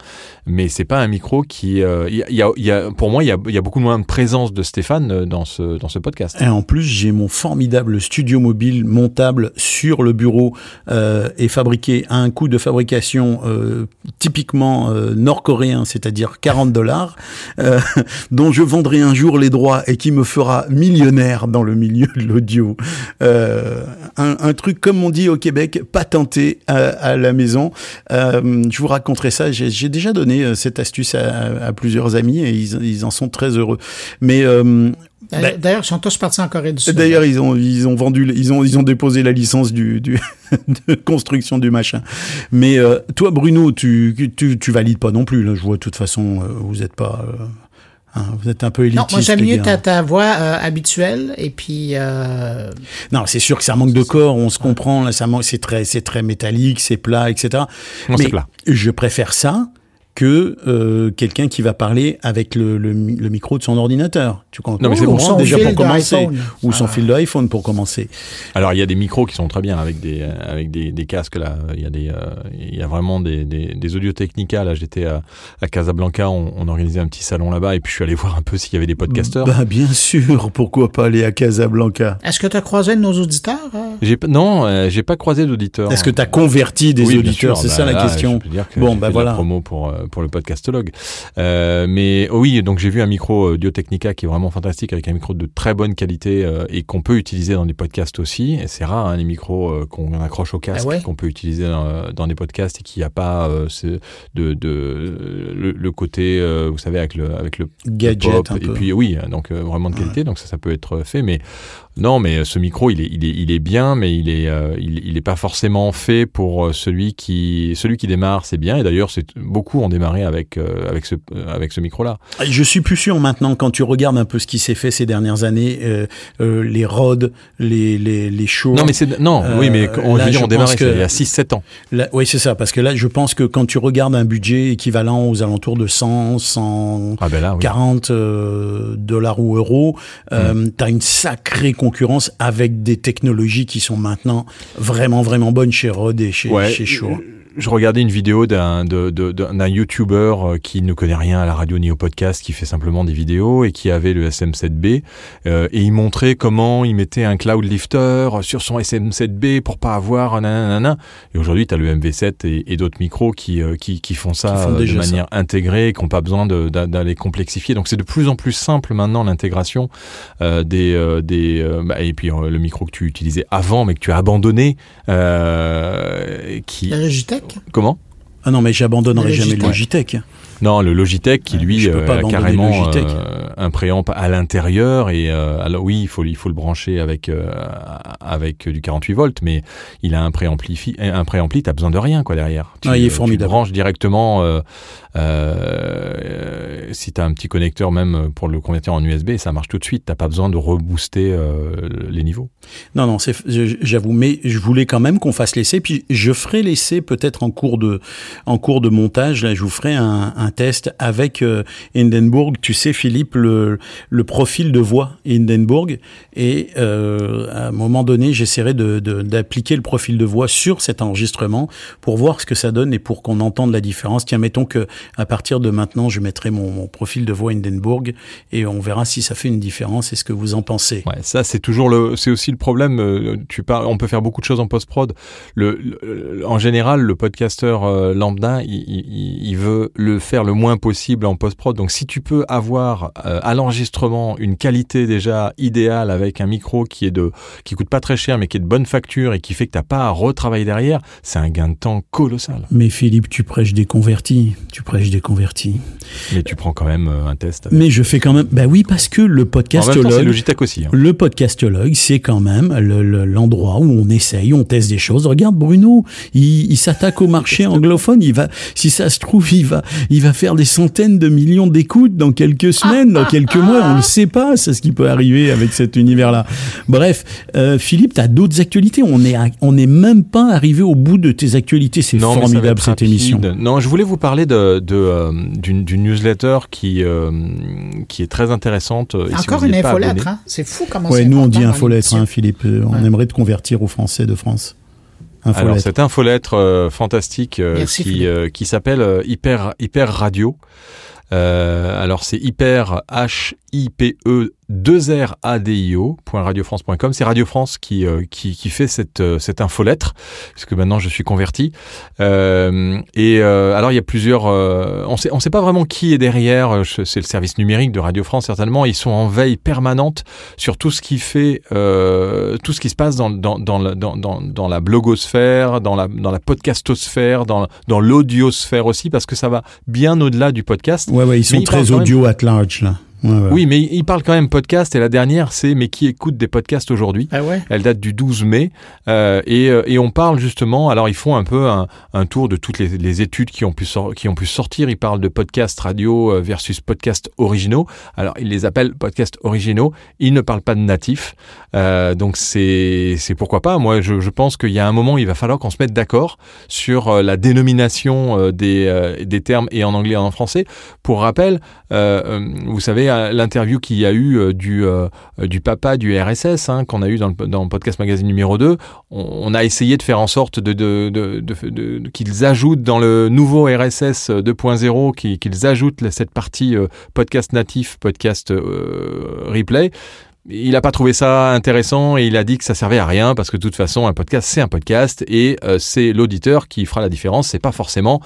Mais c'est pas un micro qui, euh, il y a- y a, pour moi, il y a, y a beaucoup moins de présence de Stéphane dans ce, dans ce podcast. Et en plus, j'ai mon formidable studio mobile montable sur le bureau euh, et fabriqué à un coût de fabrication euh, typiquement euh, nord-coréen, c'est-à-dire 40 dollars, euh, dont je vendrai un jour les droits et qui me fera millionnaire dans le milieu de l'audio. Euh, un, un truc, comme on dit au Québec, patenté à, à la maison. Je vous raconterai ça. J'ai déjà donné cette astuce à, à plusieurs amis et ils, ils en sont très heureux. Mais euh, Euh, D'ailleurs, ils sont tous partis en Corée du Sud. D'ailleurs, ils ont ils ont vendu ils ont ils ont déposé la licence du, du de construction du machin. Mais euh, toi, Bruno, tu, tu tu valides pas non plus. Là, je vois de toute façon, euh, vous êtes pas. euh, hein, vous êtes un peu élitiste. Non, moi j'aime mieux ta, ta voix euh, habituelle et puis euh, Non, c'est sûr que ça manque de corps. On se comprend. Là, ça manque. C'est très c'est très métallique, c'est plat, etc. Non, c'est Mais plat. je préfère ça que euh, quelqu'un qui va parler avec le, le, mi- le micro de son ordinateur. Tu comprends? Non, mais c'est Ou bon. déjà pour commencer, ou son Ah. fil d'iPhone pour commencer. Alors il y a des micros qui sont très bien avec des avec des, des casques là. Il y a des euh, il y a vraiment des des, des Audio Technica là. J'étais à, à Casablanca, on, on organisait un petit salon là-bas et puis je suis allé voir un peu s'il y avait des podcasteurs. Bah bien sûr, pourquoi pas aller à Casablanca? Est-ce que tu as croisé de nos auditeurs euh? J'ai non, euh, j'ai pas croisé d'auditeurs. Est-ce que tu as converti des Oui, auditeurs? C'est Bah, ça la là, question. je peux dire que Bon, bah fait de voilà. La promo pour euh, pour le podcastologue. Euh, mais oh oui, donc j'ai vu un micro Audio Technica qui est vraiment fantastique avec un micro de très bonne qualité euh, et qu'on peut utiliser dans des podcasts aussi. Et c'est rare hein, les micros euh, qu'on accroche au casque Ah ouais qu'on peut utiliser dans, dans des podcasts et qu'il n'y a pas euh, de, de le, le côté euh, vous savez avec le avec le Gadget pop. un et puis oui donc euh, vraiment de qualité donc ça ça peut être fait mais non, mais euh, ce micro, il est, il est, il est bien, mais il est, euh, il, il est pas forcément fait pour euh, celui qui, celui qui démarre. C'est bien, et d'ailleurs, c'est beaucoup ont démarré avec, euh, avec ce, avec ce micro-là. Je suis plus sûr maintenant quand tu regardes un peu ce qui s'est fait ces dernières années, euh, les Rhodes, les les les shows. Non, mais c'est, non, oui, mais on, là, je on démarrait que- il y a 6-7 ans. Là, oui, c'est ça, parce que là, je pense que quand tu regardes un budget équivalent aux alentours de 100, 140 Ah ben là, oui. dollars ou euros, euh, tu as une sacrée concurrence avec des technologies qui sont maintenant vraiment, vraiment bonnes chez Rode et chez, Ouais, chez. Je regardais une vidéo d'un d'un YouTuber euh, qui ne connaît rien à la radio ni au podcast, qui fait simplement des vidéos et qui avait le SM7B euh, et il montrait comment il mettait un cloud lifter sur son SM7B pour pas avoir un nanana. Et aujourd'hui, tu as le MV7 et, et d'autres micros qui, euh, qui, qui font ça Qui font euh, de manière intégrée et qui n'ont pas besoin d'aller complexifier. Donc c'est de plus en plus simple maintenant l'intégration euh, des, euh, des bah, et puis le micro que tu utilisais avant mais que tu as abandonné euh, qui Logitech Comment? Ah non, mais j'abandonnerai jamais le Logitech. Non, le Logitech qui lui je peux euh, pas a carrément euh, un préamp à l'intérieur et alors oui, il faut il faut le brancher avec avec du 48 volts, mais il a un préampli un préampli, t'as besoin de rien quoi derrière. Tu, ah, il est formidable. Tu branches directement. Euh, si tu as un petit connecteur même pour le convertir en USB, ça marche tout de suite. T'as pas besoin de rebooster les niveaux. Non, non, j'avoue. Mais je voulais quand même qu'on fasse l'essai. Puis je ferai l'essai peut-être en cours de en cours de montage. Là, je vous ferai un, un test avec euh, Hindenburg. Tu sais, Philippe, le, le profil de voix Hindenburg. Et euh, à un moment donné, j'essaierai d'appliquer de, le profil de voix sur cet enregistrement pour voir ce que ça donne et pour qu'on entende la différence. Tiens, mettons que à partir de maintenant, je mettrai mon, profil de voix Hindenburg et on verra si ça fait une différence et ce que vous en pensez. Ça c'est toujours le, c'est aussi le problème. Euh, tu parles, on peut faire beaucoup de choses en post prod. Le, en général, le podcasteur lambda, il, veut le faire le moins possible en post prod. Donc si tu peux avoir euh, à l'enregistrement une qualité déjà idéale avec un micro qui est de, qui coûte pas très cher mais qui est de bonne facture et qui fait que t'as pas à retravailler derrière, c'est un gain de temps colossal. Mais Philippe, tu prêches des convertis, tu prêches des convertis. Mais tu prends quand même un test. Mais je fais quand même, bah oui parce que le podcastologue, c'est Logitech aussi. Hein. Le podcastologue, c'est quand même l'endroit où on essaye, on teste des choses. Regarde Bruno, il, il s'attaque au marché anglophone. Il va, si ça se trouve, il va, il va faire des centaines de millions d'écoutes dans quelques semaines, dans quelques mois. On ne sait pas, c'est ce qui peut arriver avec cet univers-là. Bref, euh, Philippe, tu as d'autres actualités? On est, on n'est même pas arrivé au bout de tes actualités. C'est formidable cette émission. Non, je voulais vous parler de, de euh, d'une newsletter qui euh, qui est très intéressante. Encore une infolettre, hein c'est fou comment. Ouais, nous on dit infolettre, hein, Philippe. On aimerait te convertir au français de France. Infolettre. Alors cette infolettre euh, fantastique euh, qui, euh, qui s'appelle Hyper Hyper Radio. alors c'est hyper H I P E 2radio.radiofrance.com. C'est Radio France qui, euh, qui, qui, fait cette, euh, cette infolettre, puisque maintenant je suis converti. Euh, et euh, alors il y a plusieurs... on sait, on sait pas vraiment qui est derrière, c'est le service numérique de Radio France certainement. Ils sont en veille permanente sur tout ce qui fait... tout ce qui se passe dans, dans, dans, la, dans, dans, la blogosphère, dans la, dans la podcastosphère, dans, dans l'audiosphère aussi, parce que ça va bien au-delà du podcast. Ouais, ouais, ils sont très audio at large là. Oui, mais il parle quand même podcast. Et la dernière, c'est Mais qui écoute des podcasts aujourd'hui? Ah ouais? Elle date du 12 mai. Euh, et, euh, et, on parle justement. Alors, ils font un peu un, un tour de toutes les, les, études qui ont, pu qui ont pu sortir. Ils parlent de podcasts radio euh, versus podcasts originaux. Alors, ils les appellent podcasts originaux. Ils ne parlent pas de natifs. Euh, donc, c'est pourquoi pas. Moi, je, je pense qu'il y a un moment, il va falloir qu'on se mette d'accord sur la dénomination des, des termes et en anglais et en français. Pour rappel, vous savez, l'interview qu'il y a eu euh, du, euh, du papa du RSS, hein, qu'on a eu dans le, podcast magazine numéro 2, on, a essayé de faire en sorte qu'ils ajoutent dans le nouveau RSS 2.0, qu'ils ajoutent cette partie euh, podcast natif, podcast replay. Il n'a pas trouvé ça intéressant et il a dit que ça servait à rien parce que de toute façon un podcast c'est un podcast et c'est l'auditeur qui fera la différence, c'est pas forcément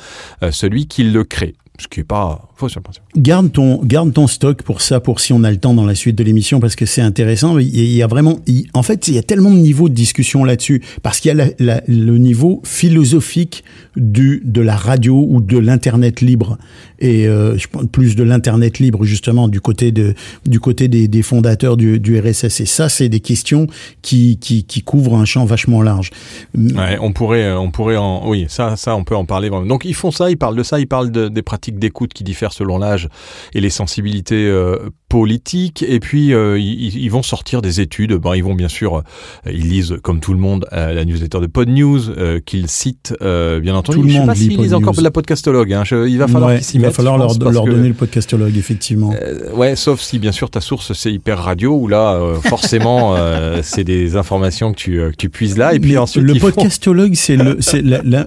celui qui le crée ce qui est pas faux sur le principe. Garde ton, garde ton stock pour ça, pour si on a le temps dans la suite de l'émission, parce que c'est intéressant. Il y a vraiment, en fait, il y a tellement de niveaux de discussion là-dessus, parce qu'il y a le niveau philosophique du, de la radio ou de l'internet libre, et euh, je pense plus de l'internet libre justement du côté de, du côté des, des fondateurs du, du, RSS. Et ça, c'est des questions qui, qui, qui couvrent un champ vachement large. Ouais, on pourrait, on pourrait en, oui, ça, ça, on peut en parler. Donc ils font ça, ils parlent de ça, ils parlent de, des pratiques d'écoute qui diffèrent selon l'âge et les sensibilités euh, politiques. Et puis, euh, ils, vont sortir des études. Bon, ils vont bien sûr, euh, ils lisent comme tout le monde la newsletter de Pod News, qu'ils citent, bien entendu. Tout le je sais pas s'ils lisent encore la podcastologue. Hein. il va falloir, il va falloir leur, leur donner le podcastologue, effectivement. ouais, sauf si bien sûr ta source c'est Hyper Radio, où là, forcément, c'est des informations que tu, que tu puises là. Et puis ensuite, le podcastologue, c'est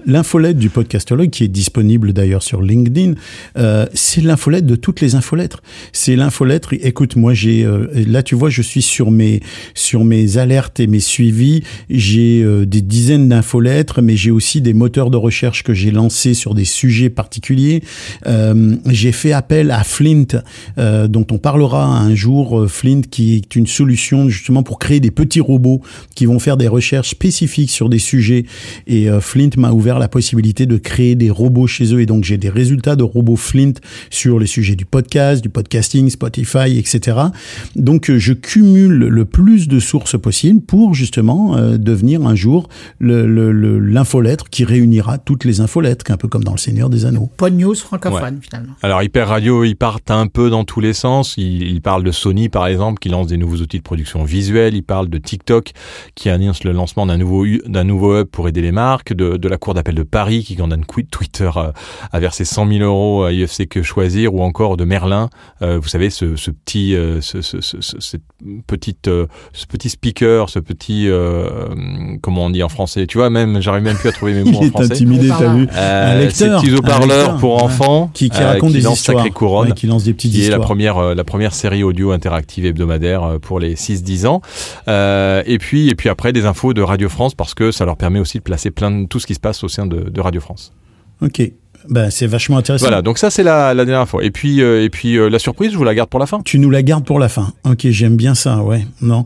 l'infolette du podcastologue qui est disponible d'ailleurs sur LinkedIn. Euh, c'est l'infolettre de toutes les infolettres. C'est l'infolettre. Écoute, moi, j'ai euh, là, tu vois, je suis sur mes sur mes alertes et mes suivis. J'ai euh, des dizaines d'infolettres, mais j'ai aussi des moteurs de recherche que j'ai lancés sur des sujets particuliers. j'ai fait appel à Flint, dont on parlera un jour. Flint, qui est une solution justement pour créer des petits robots qui vont faire des recherches spécifiques sur des sujets. Et Flint m'a ouvert la possibilité de créer des robots chez eux. Et donc, j'ai des résultats de robots robot Flint sur les sujets du podcast, du podcasting, Spotify, etc. Donc euh, je cumule le plus de sources possibles pour justement euh, devenir un jour l'infolettre le, qui réunira toutes les infolettres, un peu comme dans Le Seigneur des Anneaux. Pas de news francophone ouais. finalement. Alors Hyper Radio, ils partent un peu dans tous les sens. Ils, ils, parlent de Sony par exemple, qui lance des nouveaux outils de production visuelle. Ils parlent de TikTok, qui annonce le lancement d'un nouveau d'un nouveau hub pour aider les marques, de, de la Cour d'appel de Paris, qui condamne Twitter à, à verser 100 000 euros à UFC que choisir, ou encore de Merlin, euh, vous savez ce, ce petit, euh, ce, ce, ce, cette petite, euh, ce petit speaker, ce petit, euh, comment on dit en français, tu vois même, j'arrive même plus à trouver mes mots Il en français. est intimidé, t'as vu Euh, Un lecteur, ces petits un haut-parleurs pour ouais. enfants Qui- qui euh, racontent des lance histoires. Sacré Couronne, Ouais, qui lance des petites qui est la histoires. première, euh, la première série audio interactive hebdomadaire euh, pour les 6-10 ans. Euh, et puis, et puis après des infos de Radio France parce que ça leur permet aussi de placer plein de tout ce qui se passe au sein de, de Radio France. Ok. Ben, c'est vachement intéressant. Voilà, donc ça c'est la, la dernière fois. Et puis, euh, et puis euh, la surprise, je vous la garde pour la fin. Tu nous la gardes pour la fin. Ok, j'aime bien ça, ouais. Non.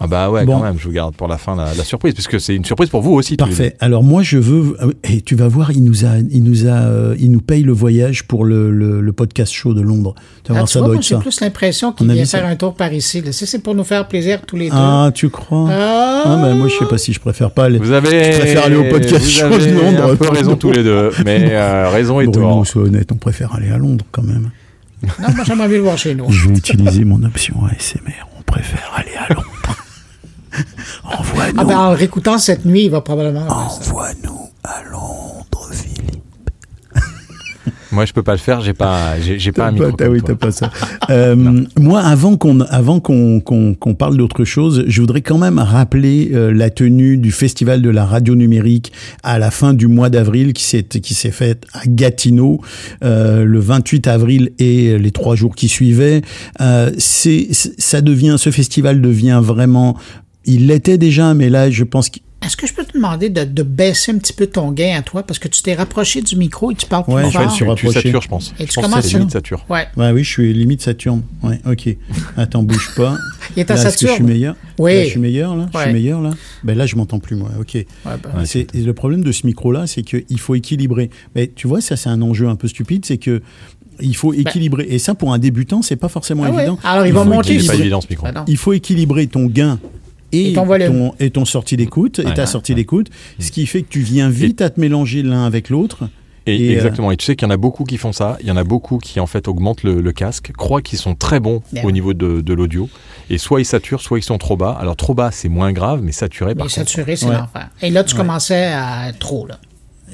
Ah bah ouais, Bon. quand même, je vous garde pour la fin la, la surprise, puisque c'est une surprise pour vous aussi. Parfait. Alors moi je veux et tu vas voir il nous a il nous a euh, il nous paye le voyage pour le, le, le podcast show de Londres. Tu vas Ah, voir tu ça vois, doit moi, être j'ai ça. plus l'impression qu'il vient ça. faire un tour par ici. c'est pour nous faire plaisir tous les deux. Ah, tu crois? Ah. Ah ben moi je sais pas si je préfère pas aller. Vous avez, Je préfère aller au podcast vous show avez de Londres. un peu raison tous les deux, mais euh, raison et Bruno, tort. sois honnête, on préfère aller à Londres quand même. Non, moi j'aimerais bien le voir chez nous. Je vais utiliser mon option ASMR. On préfère aller à Londres. Envoie-nous. Ah ben en réécoutant cette nuit, il va probablement. Envoie-nous à Londres, Philippe. Moi, je peux pas le faire, j'ai pas, j'ai pas un micro. t'as- comme oui, t'as pas ça. Euh, moi, avant qu'on avant qu'on qu'on qu'on parle d'autre chose, je voudrais quand même rappeler euh, la tenue du festival de la radio numérique à la fin du mois d'avril qui s'est qui s'est faite à Gatineau euh, le 28 avril et les trois jours qui suivaient. Euh, c'est- ça devient ce festival devient vraiment il l'était déjà, mais là, je pense qu'il Est-ce que je peux te demander de, de baisser un petit peu ton gain à toi? Parce que tu t'es rapproché du micro et tu parles Ouais, plus je vais fort? le Tu, satures, je pense. Et je tu pense commences que limite sature. Ouais. Ouais, oui, je suis limite Saturne. Ouais, ok. Attends, bouge pas. Il est à Là, est-ce que je suis Saturne. meilleur? Oui. Là, je suis meilleur, là? Je Ouais. suis meilleur, là? Ben là, je m'entends plus, moi. Ok. ben. c'est, le problème de ce micro-là, c'est qu'il faut équilibrer. Mais tu vois, ça, c'est un enjeu un peu stupide, c'est que il faut équilibrer. et ça, pour un débutant, c'est pas forcément. Ah ouais. évident. Alors, il va faut monter, équilibrer- C'est pas évident ce micro. Non. Il faut équilibrer ton gain. Et, Et ton et ton sortie d'écoute, et ta ouais, sortie d'écoute, ce qui fait que tu viens vite à te mélanger l'un avec l'autre. Et, Et, euh, exactement. Et tu sais qu'il y en a beaucoup qui font ça. Il y en a beaucoup qui en fait augmentent le, le casque, croient qu'ils sont très bons Yeah. au niveau de, de l'audio. Et soit ils saturent, soit ils sont trop bas. Alors trop bas, c'est moins grave, mais saturé par Mais contre. saturé, c'est Ouais. l'enfer. Et là, tu Ouais. commençais à être trop, là.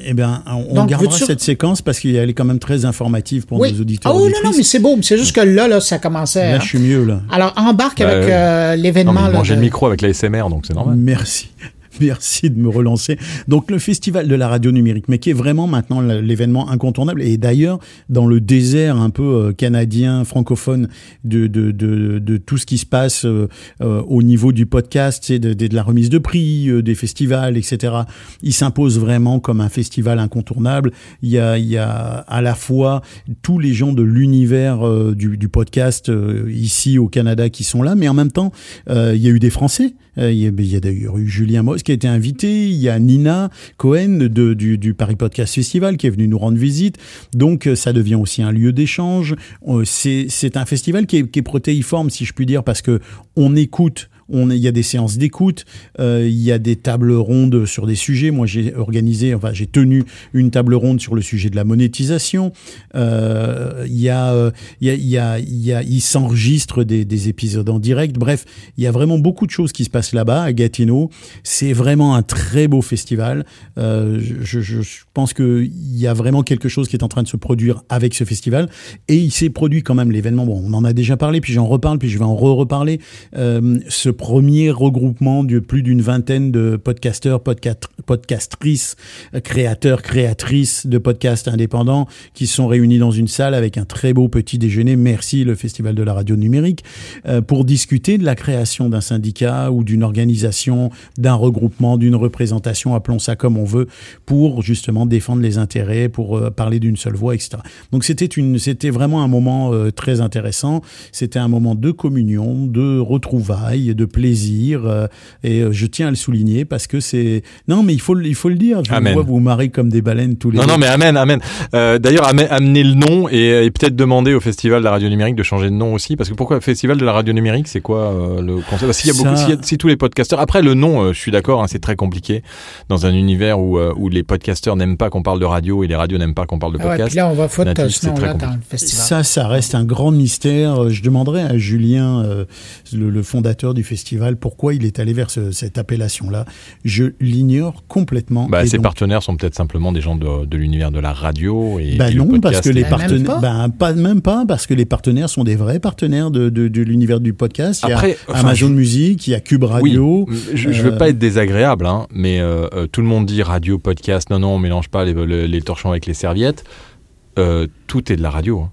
Eh bien, on Donc, gardera cette séquence parce qu'elle est quand même très informative pour oui. nos auditeurs. Ah oui, non, auditrices. non, mais c'est beau. mais C'est juste que là, là, ça commençait. Là, hein. je suis mieux, là. Alors, embarque Bah, avec euh, Non, l'événement. manger de- le micro avec la SMR, donc c'est normal. Merci. Merci de me relancer. Donc le festival de la radio numérique, mais qui est vraiment maintenant l'événement incontournable. Et d'ailleurs, dans le désert un peu euh, canadien, francophone, de, de, de, de tout ce qui se passe euh, euh, au niveau du podcast, de, de, la remise de prix, des festivals, etc. Il s'impose vraiment comme un festival incontournable. Il y a, il y a à la fois tous les gens de l'univers du, du podcast ici au Canada qui sont là, mais en même temps, il y a eu des Français. Euh, il y a, d'ailleurs eu Julien Moss qui a été invité. Il y a Nina Cohen du, Paris Podcast Festival qui est venue nous rendre visite. Donc, euh, ça devient aussi un lieu d'échange. Euh, C'est c'est un festival qui est, qui est protéiforme, si je puis dire, parce que on écoute. Il y a des séances d'écoute, euh, il y a des tables rondes sur des sujets. Moi, j'ai organisé, enfin, j'ai tenu une table ronde sur le sujet de la monétisation. Euh, euh, il y a, il y a, il y a, il s'enregistre des, des épisodes en direct. Bref, il y a vraiment beaucoup de choses qui se passent là-bas à Gatineau. C'est vraiment un très beau festival. Je, je, je pense qu'il y a vraiment quelque chose qui est en train de se produire avec ce festival. Et il s'est produit quand même l'événement. Bon, on en a déjà parlé, puis j'en reparle, puis je vais en re-reparler. Premier regroupement de plus d'une vingtaine de podcasteurs, podca- podcastrices, créateurs, créatrices de podcasts indépendants qui sont réunis dans une salle avec un très beau petit déjeuner. Merci le Festival de la radio numérique euh, pour discuter de la création d'un syndicat ou d'une organisation, d'un regroupement, d'une représentation, appelons ça comme on veut, pour justement défendre les intérêts, pour euh, parler d'une seule voix, etc. Donc c'était une, c'était vraiment un moment euh, très intéressant. C'était un moment de communion, de retrouvailles, de plaisir. euh, et euh, je tiens à le souligner parce que c'est. Non, mais il faut, le- il faut le dire. Je Amen. vois vous marrer comme des baleines tous les Non, deux. non, mais amen, amen. Euh, D'ailleurs, amener le nom et, et peut-être demander au Festival de la radio numérique de changer de nom aussi. Parce que pourquoi Festival de la radio numérique, c'est quoi euh, le concept? S'il y a Ça- beaucoup, s'il y a- si tous les podcasteurs. Après, le nom, euh, je suis d'accord, hein, c'est très compliqué dans un univers où, euh, où les podcasteurs n'aiment pas qu'on parle de radio et les radios n'aiment pas qu'on parle de Ah ouais, podcast. puis là, on va foutre Natif, c'est ce nom-là très dans compliqué. le festival. Ça, ça reste un grand mystère. Je demanderai à Julien, euh, le, le fondateur du festival, pourquoi il est allé vers ce- cette appellation-là. Je l'ignore complètement. Bah, Et ses donc- partenaires sont peut-être simplement des gens de, de l'univers de la radio et, Bah et le non, parce que les Bah, même partenaires, pas. bah, pas même pas, parce que les partenaires sont des vrais partenaires de, de, de l'univers du podcast. Il y a enfin, Amazon je- Music, il y a Cube Radio. Oui, je, je veux Euh, pas être désagréable, hein, mais euh, euh, tout le monde dit radio, podcast. Non, non, on mélange pas les, les- les torchons avec les serviettes. Euh, tout est de la radio. hein.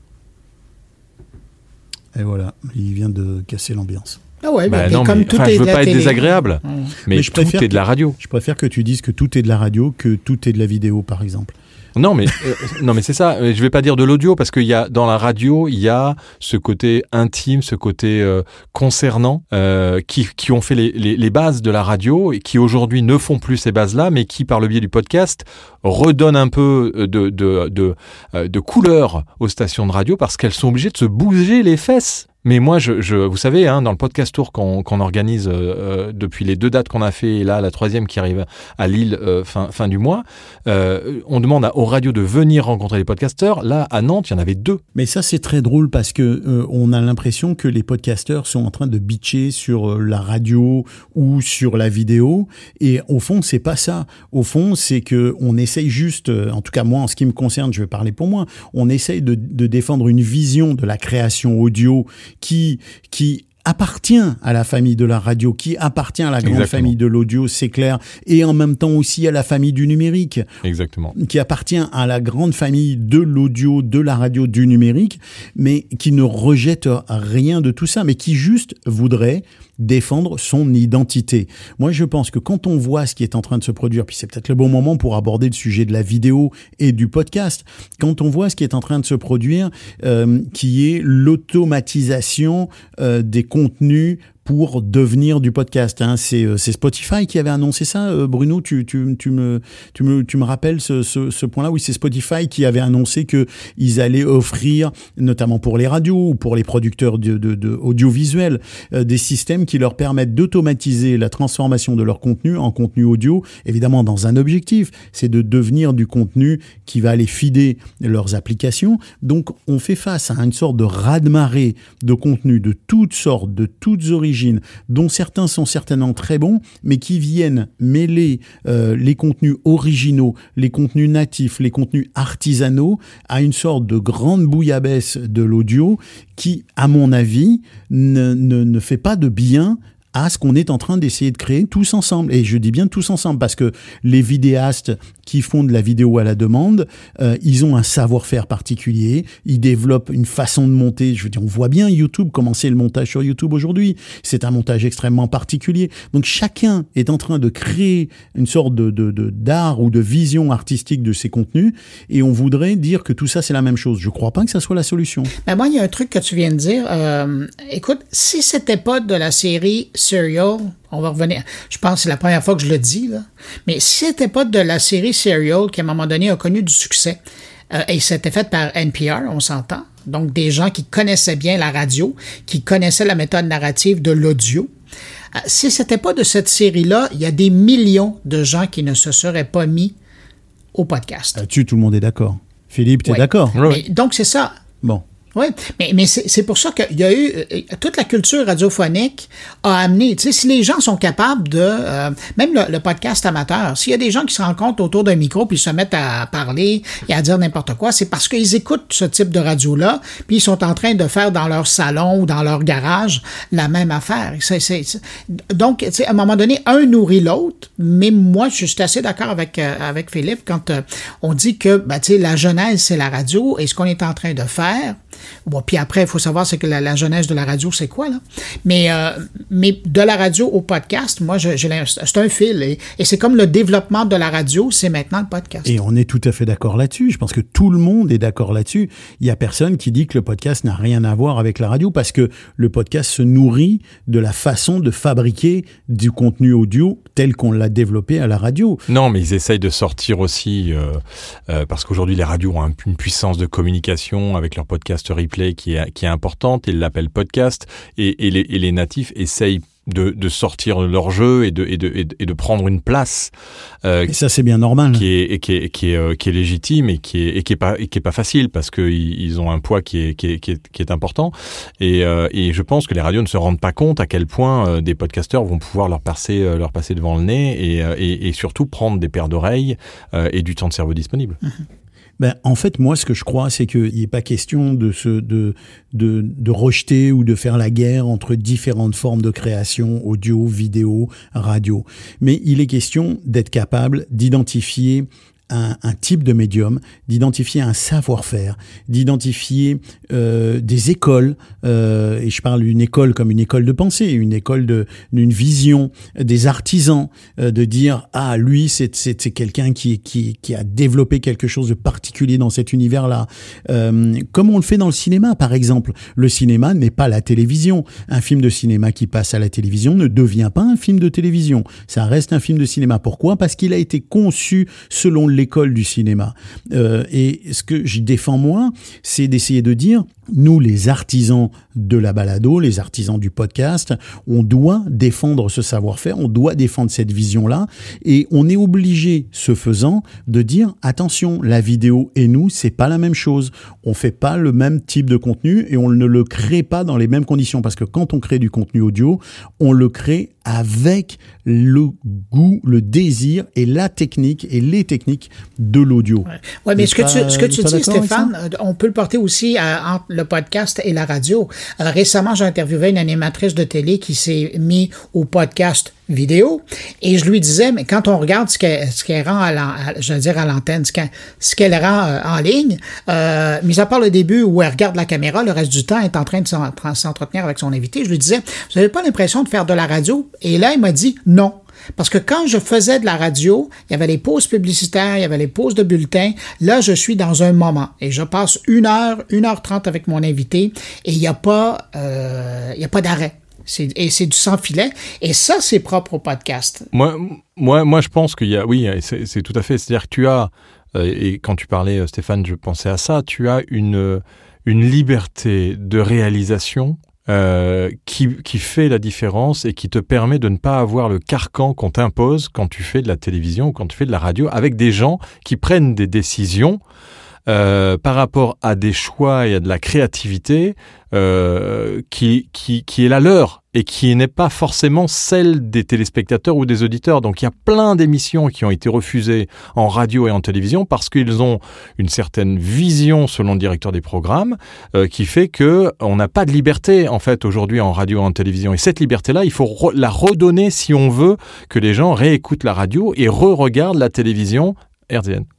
Et voilà, il vient de casser l'ambiance. Ah ouais, Bah mais non, comme mais, tout enfin, est je veux de la pas être télé. désagréable, mais, Mais je tout préfère est de la que- radio. Je préfère que tu dises que tout est de la radio que tout est de la vidéo, par exemple. Non, mais euh, non, mais c'est ça. Euh, Je vais pas dire de l'audio parce qu'il y a dans la radio, il y a ce côté intime, ce côté euh, concernant, euh, qui, qui ont fait les, les, les bases de la radio et qui aujourd'hui ne font plus ces bases-là, mais qui par le biais du podcast redonnent un peu de de de, euh, de couleur aux stations de radio parce qu'elles sont obligées de se bouger les fesses. Mais moi, je, je, vous savez, hein, dans le podcast tour qu'on qu'on organise euh, euh, depuis les deux dates qu'on a fait, et là la troisième qui arrive à Lille euh, fin, fin du mois, euh, on demande aux radios de venir rencontrer les podcasteurs. Là, à Nantes, il y en avait deux. Mais ça, c'est très drôle parce que euh, on a l'impression que les podcasteurs sont en train de bitcher sur euh, la radio ou sur la vidéo. Et au fond, c'est pas ça. Au fond, c'est que on essaye juste, euh, en tout cas moi, en ce qui me concerne, je vais parler pour moi, on essaye de, de défendre une vision de la création audio qui qui appartient à la famille de la radio, qui appartient à la grande Exactement. famille de l'audio, c'est clair, et en même temps aussi à la famille du numérique Exactement. qui appartient à la grande famille de l'audio, de la radio, du numérique, mais qui ne rejette rien de tout ça, mais qui juste voudrait défendre son identité. Moi, je pense que quand on voit ce qui est en train de se produire, puis c'est peut-être le bon moment pour aborder le sujet de la vidéo et du podcast, quand on voit ce qui est en train de se produire, euh, qui est l'automatisation euh, des contenus pour devenir du podcast. Hein. C'est euh, Spotify qui avait annoncé ça. Euh, Bruno, tu, tu, tu, me, tu, me, tu me rappelles ce, ce, ce point-là? Oui, c'est Spotify qui avait annoncé que ils allaient offrir, notamment pour les radios ou pour les producteurs de, de, de audiovisuels, euh, des systèmes qui leur permettent d'automatiser la transformation de leur contenu en contenu audio, évidemment dans un objectif, c'est de devenir du contenu qui va aller fider leurs applications. Donc, on fait face à une sorte de raz-de-marée de contenu de toutes sortes, de toutes origines, dont certains sont certainement très bons, mais qui viennent mêler euh, les contenus originaux, les contenus natifs, les contenus artisanaux à une sorte de grande bouillabaisse de l'audio qui, à mon avis, ne, ne, ne fait pas de bien à ce qu'on est en train d'essayer de créer tous ensemble. Et je dis bien tous ensemble parce que les vidéastes qui font de la vidéo à la demande, euh, ils ont un savoir-faire particulier, ils développent une façon de monter. Je veux dire, on voit bien YouTube commencer le montage sur YouTube aujourd'hui. C'est un montage extrêmement particulier. Donc chacun est en train de créer une sorte de de- de- d'art ou de vision artistique de ses contenus, et on voudrait dire que tout ça c'est la même chose. Je crois pas que ça soit la solution. Ben moi, il y a un truc que tu viens de dire. Euh, écoute, si c'était pas de la série Serial, on va revenir. Je pense que c'est la première fois que je le dis, là. Mais si c'était pas de la série Serial qui, à un moment donné, a connu du succès, euh, et c'était fait par NPR, on s'entend. Donc, des gens qui connaissaient bien la radio, qui connaissaient la méthode narrative de l'audio. Euh, si c'était pas de cette série-là, il y a des millions de gens qui ne se seraient pas mis au podcast. Là-dessus, tout le monde est d'accord. Philippe, tu es Ouais. d'accord Mais donc, c'est ça. Bon. Oui, mais, mais c'est pour ça qu'il y a eu euh, toute la culture radiophonique a amené, tu sais, si les gens sont capables de, euh, même le, le podcast amateur, s'il y a des gens qui se rencontrent autour d'un micro puis ils se mettent à parler et à dire n'importe quoi, c'est parce qu'ils écoutent ce type de radio-là, puis ils sont en train de faire dans leur salon ou dans leur garage la même affaire. Donc, tu sais, à un moment donné, un nourrit l'autre, mais moi, je suis assez d'accord avec, euh, avec Philippe quand euh, on dit que, ben, tu sais, la genèse, c'est la radio, et ce qu'on est en train de faire, Bon, puis après, il faut savoir c'est que la, la, jeunesse de la radio, c'est quoi là? Mais euh, mais de la radio au podcast, moi, je, je c'est un fil et, et c'est comme le développement de la radio, c'est maintenant le podcast. Et on est tout à fait d'accord là-dessus. Je pense que tout le monde est d'accord là-dessus. Il y a personne qui dit que le podcast n'a rien à voir avec la radio parce que le podcast se nourrit de la façon de fabriquer du contenu audio tel qu'on l'a développé à la radio. Non, mais ils essayent de sortir aussi euh, euh, parce qu'aujourd'hui les radios ont une puissance de communication avec leur replay qui est, qui est importante. Ils l'appellent podcast et, et, les, et les natifs essayent de, de, sortir leur jeu et de, et de, et de prendre une place. Euh, et ça, c'est bien normal. Qui est, qui est, qui est, euh, qui est légitime et qui est, et qui est pas, et qui est pas facile parce qu'ils ils ont un poids qui est, qui est, qui est, qui est important. Et, euh, et je pense que les radios ne se rendent pas compte à quel point euh, des podcasteurs vont pouvoir leur passer, leur passer devant le nez et, et, et surtout prendre des paires d'oreilles et du temps de cerveau disponible. Mmh. Ben, en fait, moi, ce que je crois, c'est qu'il n'est pas question de, se, de, de, de, rejeter ou de faire la guerre entre différentes formes de création, audio, vidéo, radio. Mais il est question d'être capable d'identifier un, type de médium, d'identifier un savoir-faire, d'identifier euh, des écoles, euh, et je parle d'une école comme une école de pensée, une école d'une vision, des artisans, euh, de dire ah lui c'est quelqu'un qui, qui, qui a développé quelque chose de particulier dans cet univers-là, comme on le fait dans le cinéma par exemple. Le cinéma n'est pas la télévision. Un film de cinéma qui passe à la télévision ne devient pas un film de télévision. Ça reste un film de cinéma. Pourquoi? Parce qu'il a été conçu selon du cinéma. Euh, et ce que je défends moi, c'est d'essayer de dire, nous les artisans de la balado, les artisans du podcast, on doit défendre ce savoir-faire, on doit défendre cette vision-là, et on est obligé, ce faisant, de dire attention, la vidéo et nous, c'est pas la même chose. On fait pas le même type de contenu et on ne le crée pas dans les mêmes conditions, parce que quand on crée du contenu audio, on le crée avec le goût, le désir et la technique et les techniques de l'audio. Ouais. ouais. mais ce que tu, ce que tu dis, Stéphane, on peut le porter aussi à, entre le podcast et la radio. Euh, récemment, j'ai interviewé une animatrice de télé qui s'est mis au podcast vidéo et je lui disais mais quand on regarde ce qu'elle rend à, je veux dire à l'antenne ce qu'elle rend euh, en ligne euh, mis à part le début où elle regarde la caméra le reste du temps elle est en train de s'entretenir avec son invité je lui disais vous avez pas l'impression de faire de la radio et là il m'a dit non parce que quand je faisais de la radio, il y avait les pauses publicitaires, il y avait les pauses de bulletins. Là, je suis dans un moment et je passe une heure, une heure trente avec mon invité et il n'y a pas, euh, il y a pas d'arrêt. Et c'est du sans filet. Et ça, c'est propre au podcast. Moi, moi, moi je pense qu'il y a, oui, c'est tout à fait. C'est-à-dire que tu as, euh, et quand tu parlais, Stéphane, je pensais à ça, tu as une, une liberté de réalisation euh, qui, qui fait la différence et qui te permet de ne pas avoir le carcan qu'on t'impose quand tu fais de la télévision ou quand tu fais de la radio avec des gens qui prennent des décisions euh, par rapport à des choix et à de la créativité euh, qui, qui, qui est la leur et qui n'est pas forcément celle des téléspectateurs ou des auditeurs. Donc il y a plein d'émissions qui ont été refusées en radio et en télévision parce qu'ils ont une certaine vision, selon le directeur des programmes, euh, qui fait que on n'a pas de liberté en fait aujourd'hui en radio et en télévision. Et cette liberté-là, il faut la redonner si on veut que les gens réécoutent la radio et re-regardent la télévision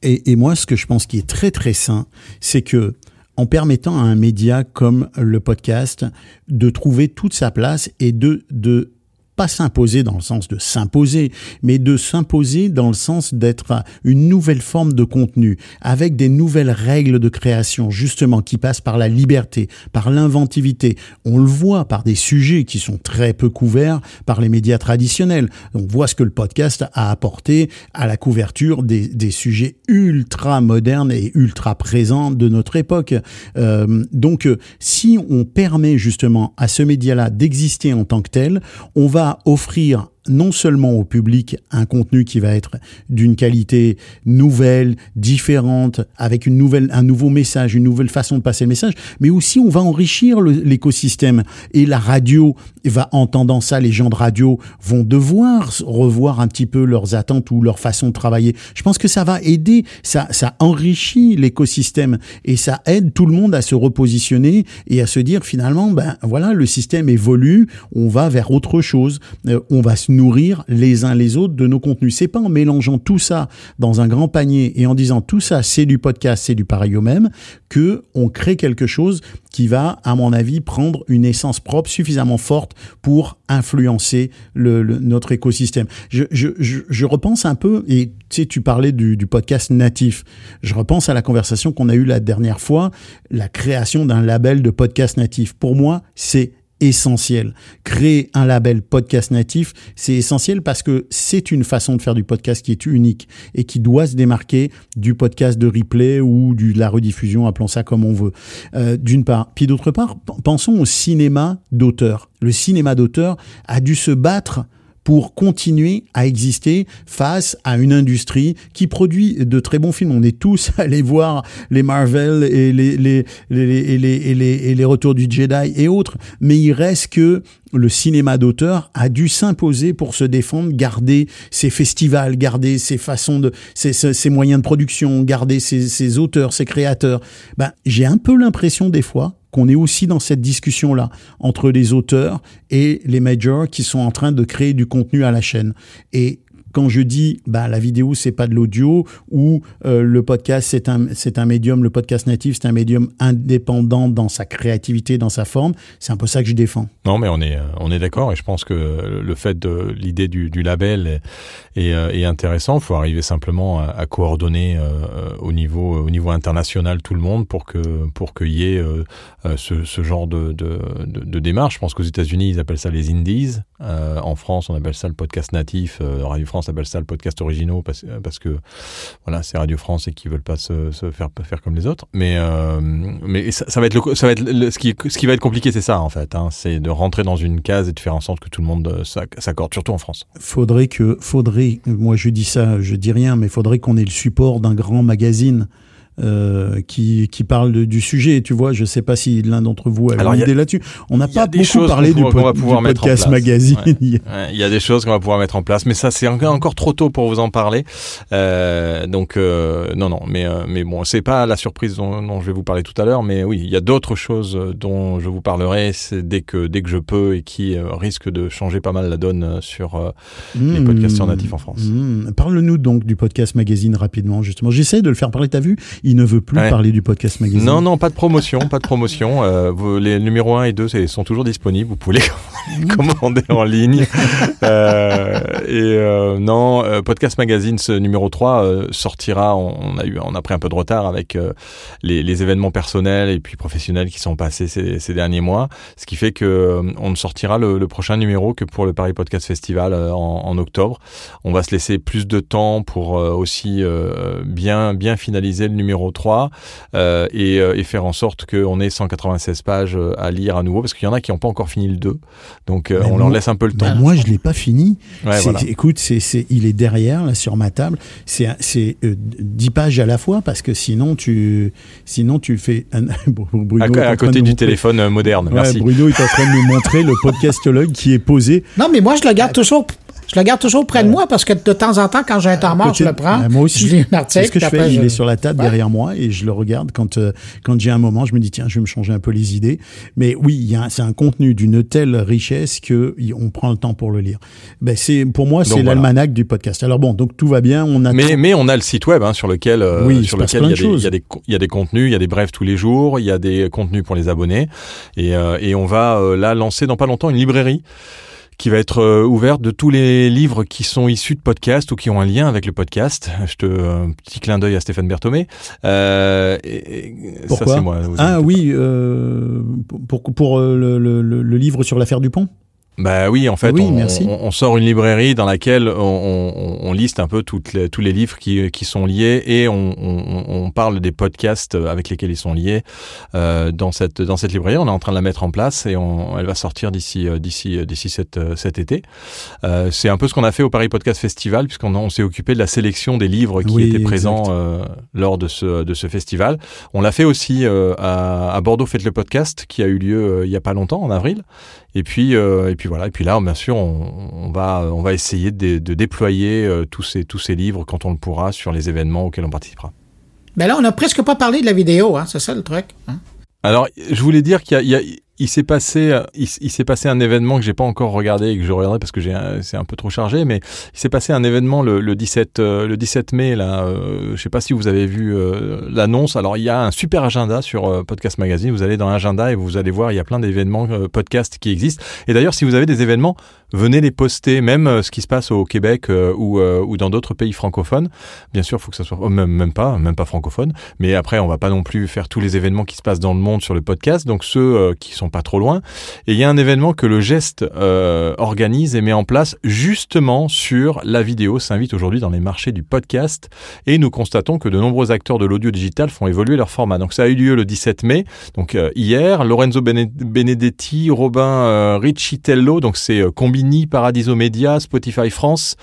Et, et moi, ce que je pense qui est très très sain, c'est que en permettant à un média comme le podcast de trouver toute sa place et de, de pas s'imposer dans le sens de s'imposer, mais de s'imposer dans le sens d'être une nouvelle forme de contenu, avec des nouvelles règles de création, justement, qui passent par la liberté, par l'inventivité. On le voit par des sujets qui sont très peu couverts par les médias traditionnels. On voit ce que le podcast a apporté à la couverture des, sujets ultra modernes et ultra présents de notre époque. Euh, donc, si on permet justement à ce média-là d'exister en tant que tel, on va offrir non seulement au public un contenu qui va être d'une qualité nouvelle, différente, avec une nouvelle, un nouveau message, une nouvelle façon de passer le message, mais aussi on va enrichir l'écosystème. Et la radio va, entendant ça, les gens de radio vont devoir revoir un petit peu leurs attentes ou leur façon de travailler. Je pense que ça va aider, ça, ça enrichit l'écosystème et ça aide tout le monde à se repositionner et à se dire finalement, ben voilà, le système évolue, on va vers autre chose, euh, on va se nourrir les uns les autres de nos contenus. C'est pas en mélangeant tout ça dans un grand panier et en disant tout ça c'est du podcast, c'est du pareil au même que on crée quelque chose qui va, à mon avis, prendre une essence propre suffisamment forte pour influencer le, notre écosystème. Je, je, je, je, repense un peu, et tu sais, tu parlais du, du podcast natif. Je repense à la conversation qu'on a eue la dernière fois, la création d'un label de podcast natif. Pour moi, c'est essentiel. Créer un label podcast natif, c'est essentiel parce que c'est une façon de faire du podcast qui est unique et qui doit se démarquer du podcast de replay ou de la rediffusion, appelons ça comme on veut. Euh, D'une part. Puis d'autre part, pensons au cinéma d'auteur. Le cinéma d'auteur a dû se battre pour continuer à exister face à une industrie qui produit de très bons films. On est tous allés voir les Marvel et les, les, les, les, les, et les Retours du Jedi et autres, mais il reste que le cinéma d'auteur a dû s'imposer pour se défendre, garder ses festivals, garder ses façons de, ses, ses moyens de production, garder ses, ses auteurs, ses créateurs. Ben, j'ai un peu l'impression des fois qu'on est aussi dans cette discussion-là entre les auteurs et les majors qui sont en train de créer du contenu à la chaîne. Et quand je dis bah la vidéo c'est pas de l'audio ou euh, le podcast c'est un c'est un médium le podcast natif c'est un médium indépendant dans sa créativité dans sa forme c'est un peu ça que je défends. Non mais on est on est d'accord et je pense que le fait de l'idée du, label est, est, euh, intéressant. Faut arriver simplement à, coordonner euh, au niveau au niveau international tout le monde pour que pour qu'il y ait ce, genre de, de, de démarche. Je pense qu'aux États-Unis ils appellent ça les indies. En France on appelle ça le podcast natif Radio France s'appelle ça le podcast originaux parce, parce que voilà c'est Radio France et qui veulent pas se, faire faire comme les autres. Mais euh, mais ça, va être ça va être ce qui ce qui va être compliqué c'est ça en fait hein, c'est de rentrer dans une case et de faire en sorte que tout le monde euh, s'accorde surtout en France. Faudrait que faudrait moi je dis ça je dis rien mais faudrait qu'on ait le support d'un grand magazine euh, qui, qui parle de, du sujet. Tu vois, je sais pas si l'un d'entre vous a une idée là-dessus. On n'a pas beaucoup parlé du, po du podcast magazine. Ouais. Ouais, il y a des choses qu'on va pouvoir mettre en place, mais ça c'est encore trop tôt pour vous en parler. Euh, donc euh, non, non, mais mais bon, c'est pas la surprise dont, dont, je vais vous parler tout à l'heure, mais oui, il y a d'autres choses dont je vous parlerai dès que dès que je peux et qui risquent de changer pas mal la donne sur mmh, les podcasteurs natifs en France. Mmh. Parle-nous donc du podcast magazine rapidement, justement. J'essaie de le faire parler. T'as vu il ne veut plus ouais. parler du podcast magazine. Non, non, pas de promotion, pas de promotion. Euh, vous, les numéros 1 et 2 sont toujours disponibles. Vous pouvez les commander en ligne. euh, et euh, non, podcast magazine ce numéro 3 euh, sortira. On, a eu, on a pris un peu de retard avec les, les, événements personnels et puis professionnels qui sont passés ces, ces derniers mois, ce qui fait que on ne sortira le, le, prochain numéro que pour le Paris Podcast Festival en, en, octobre. On va se laisser plus de temps pour aussi bien bien finaliser le numéro numéro 3 euh, et, euh, et, faire en sorte qu'on ait 196 pages euh, à lire à nouveau parce qu'il y en a qui n'ont pas encore fini le 2 donc euh, on moi, leur laisse un peu le temps. ben moi je l'ai pas fini. Ouais, voilà. écoute c'est il est derrière là sur ma table. C'est c'est euh, 10 pages à la fois parce que sinon tu sinon tu fais un... Bruno à, à côté du montrer... téléphone moderne. Ouais, merci. Bruno est en train de nous montrer le podcastologue qui est posé. Non mais moi je le garde toujours je le garde toujours près de moi parce que de temps en temps, quand j'ai un temps mort, je le prends. Ben moi aussi. Je lis un article. Ce que je fais, je... il est sur la table ouais. derrière moi et je le regarde quand, euh, quand j'ai un moment. Je me dis, tiens, je vais me changer un peu les idées. Mais oui, c'est un contenu d'une telle richesse que on prend le temps pour le lire. Ben, c'est, pour moi, c'est l'almanach du podcast. Alors bon, donc tout va bien. On a mais, mais on a le site web hein, sur lequel, euh, oui, sur lequel il y, a des, il, y a des, il y a des contenus, il y a des brefs tous les jours, il y a des contenus pour les abonnés. Et, euh, et on va euh, là lancer dans pas longtemps une librairie qui va être euh, ouverte de tous les livres qui sont issus de podcasts ou qui ont un lien avec le podcast. Je te un petit clin d'œil à Stéphane Berthomé. Euh, et, et Pourquoi ça, moi, Ah oui, euh, pour, pour le, le, le, livre sur l'affaire Dupont? Bah oui, en fait, oui, on, on, on, sort une librairie dans laquelle on, on liste un peu toutes les, tous les livres qui, qui sont liés et on, parle des podcasts avec lesquels ils sont liés euh, dans cette dans cette librairie. On est en train de la mettre en place et elle va sortir d'ici euh, d'ici euh, d'ici cet, cet été. Euh, C'est un peu ce qu'on a fait au Paris Podcast Festival puisqu'on on, s'est occupé de la sélection des livres qui oui, étaient présents euh, lors de ce de ce festival. On l'a fait aussi à, à, Bordeaux Faites le podcast qui a eu lieu il y a pas longtemps en avril. Et puis et puis voilà. Et puis là, bien sûr, on, on va, on va essayer de, de déployer euh, tous, ces, tous ces livres quand on le pourra sur les événements auxquels on participera. Mais là, on n'a presque pas parlé de la vidéo, hein, c'est ça le truc. Hein? Alors, je voulais dire qu'il y, y, il s'est passé, il, s'est passé un événement que j'ai pas encore regardé et que je regarderai parce que j'ai, c'est un peu trop chargé, mais il s'est passé un événement le, le 17, le 17 mai là. Euh, je sais pas si vous avez vu l'annonce. Alors il y a un super agenda sur Podcast Magazine. Vous allez dans l'agenda et vous allez voir, il y a plein d'événements podcast qui existent. Et d'ailleurs, si vous avez des événements, venez les poster, même ce qui se passe au Québec ou, dans d'autres pays francophones. Bien sûr, faut que ça soit oh, même, même pas, même pas francophone. Mais après, on va pas non plus faire tous les événements qui se passent dans le monde sur le podcast. Donc ceux qui sont pas trop loin. Et il y a un événement que le geste euh, organise et met en place justement sur la vidéo, s'invite aujourd'hui dans les marchés du podcast. Et nous constatons que de nombreux acteurs de l'audio digital font évoluer leur format. Donc ça a eu lieu le 17 mai, donc euh, hier. Lorenzo Benedetti, Robin euh, Riccitello, donc c'est Combini, Paradiso Media, Spotify France,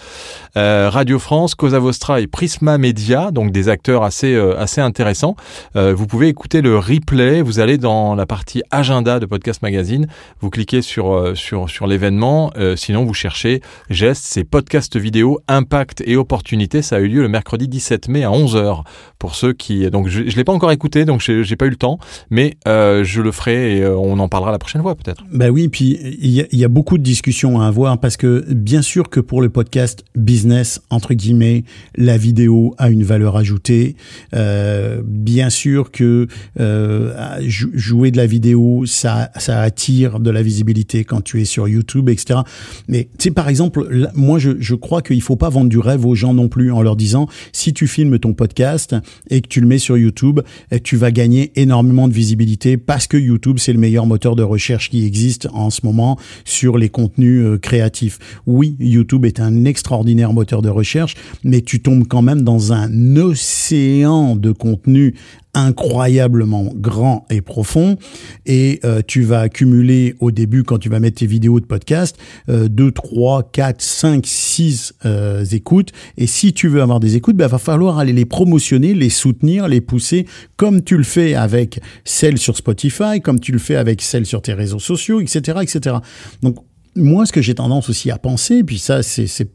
Radio France, Cosa Vostra et Prisma Media, donc des acteurs assez assez intéressants. vous pouvez écouter le replay. Vous allez dans la partie agenda de Podcast Magazine. Vous cliquez sur, euh, sur, sur l'événement. Euh, sinon, vous cherchez Geste, c'est podcast vidéo, impact et opportunité. Ça a eu lieu le mercredi 17 mai à 11h. Pour ceux qui. Donc, je ne l'ai pas encore écouté, donc j'ai pas eu le temps, mais euh, je le ferai et on en parlera la prochaine fois peut-être. Bah oui, puis il y, y, a beaucoup de discussions à avoir parce que bien sûr que pour le podcast business, entre guillemets, la vidéo a une valeur ajoutée. bien sûr que jouer de la vidéo, ça ça, attire de la visibilité quand tu es sur YouTube, etc. Mais tu sais, par exemple, moi, je, je crois qu'il faut pas vendre du rêve aux gens non plus en leur disant, si tu filmes ton podcast et que tu le mets sur YouTube, eh, tu vas gagner énormément de visibilité parce que YouTube, c'est le meilleur moteur de recherche qui existe en ce moment sur les contenus euh, créatifs. Oui, YouTube est un extraordinaire moteur de recherche, mais tu tombes quand même dans un océan de contenus incroyablement grand et profond. Et euh, tu vas accumuler au début quand tu vas mettre tes vidéos de podcast euh, 2 3 4 5 6 écoutes. Et si tu veux avoir des écoutes il bah, va falloir aller les promotionner les soutenir les pousser comme tu le fais avec celles sur Spotify comme tu le fais avec celles sur tes réseaux sociaux etc etc donc moi, ce que j'ai tendance aussi à penser, puis ça, c'est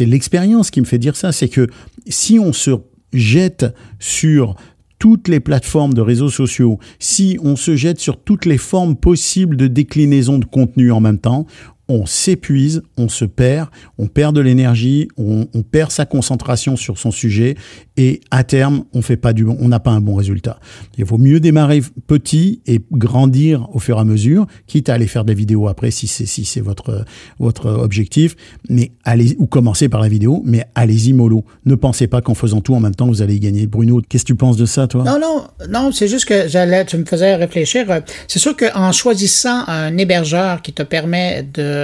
l'expérience qui me fait dire ça, c'est que si on se jette sur toutes les plateformes de réseaux sociaux, si on se jette sur toutes les formes possibles de déclinaison de contenu en même temps, on s'épuise, on se perd, on perd de l'énergie, on, perd sa concentration sur son sujet et à terme, on fait pas du on n'a pas un bon résultat. Il vaut mieux démarrer petit et grandir au fur et à mesure, quitte à aller faire des vidéos après si c'est si c'est votre votre objectif, mais allez ou commencer par la vidéo, mais allez-y mollo. Ne pensez pas qu'en faisant tout en même temps vous allez y gagner. Bruno, qu'est-ce que tu penses de ça, toi? Non, non, non, c'est juste que j'allais, tu me faisais réfléchir. C'est sûr qu'en choisissant un hébergeur qui te permet de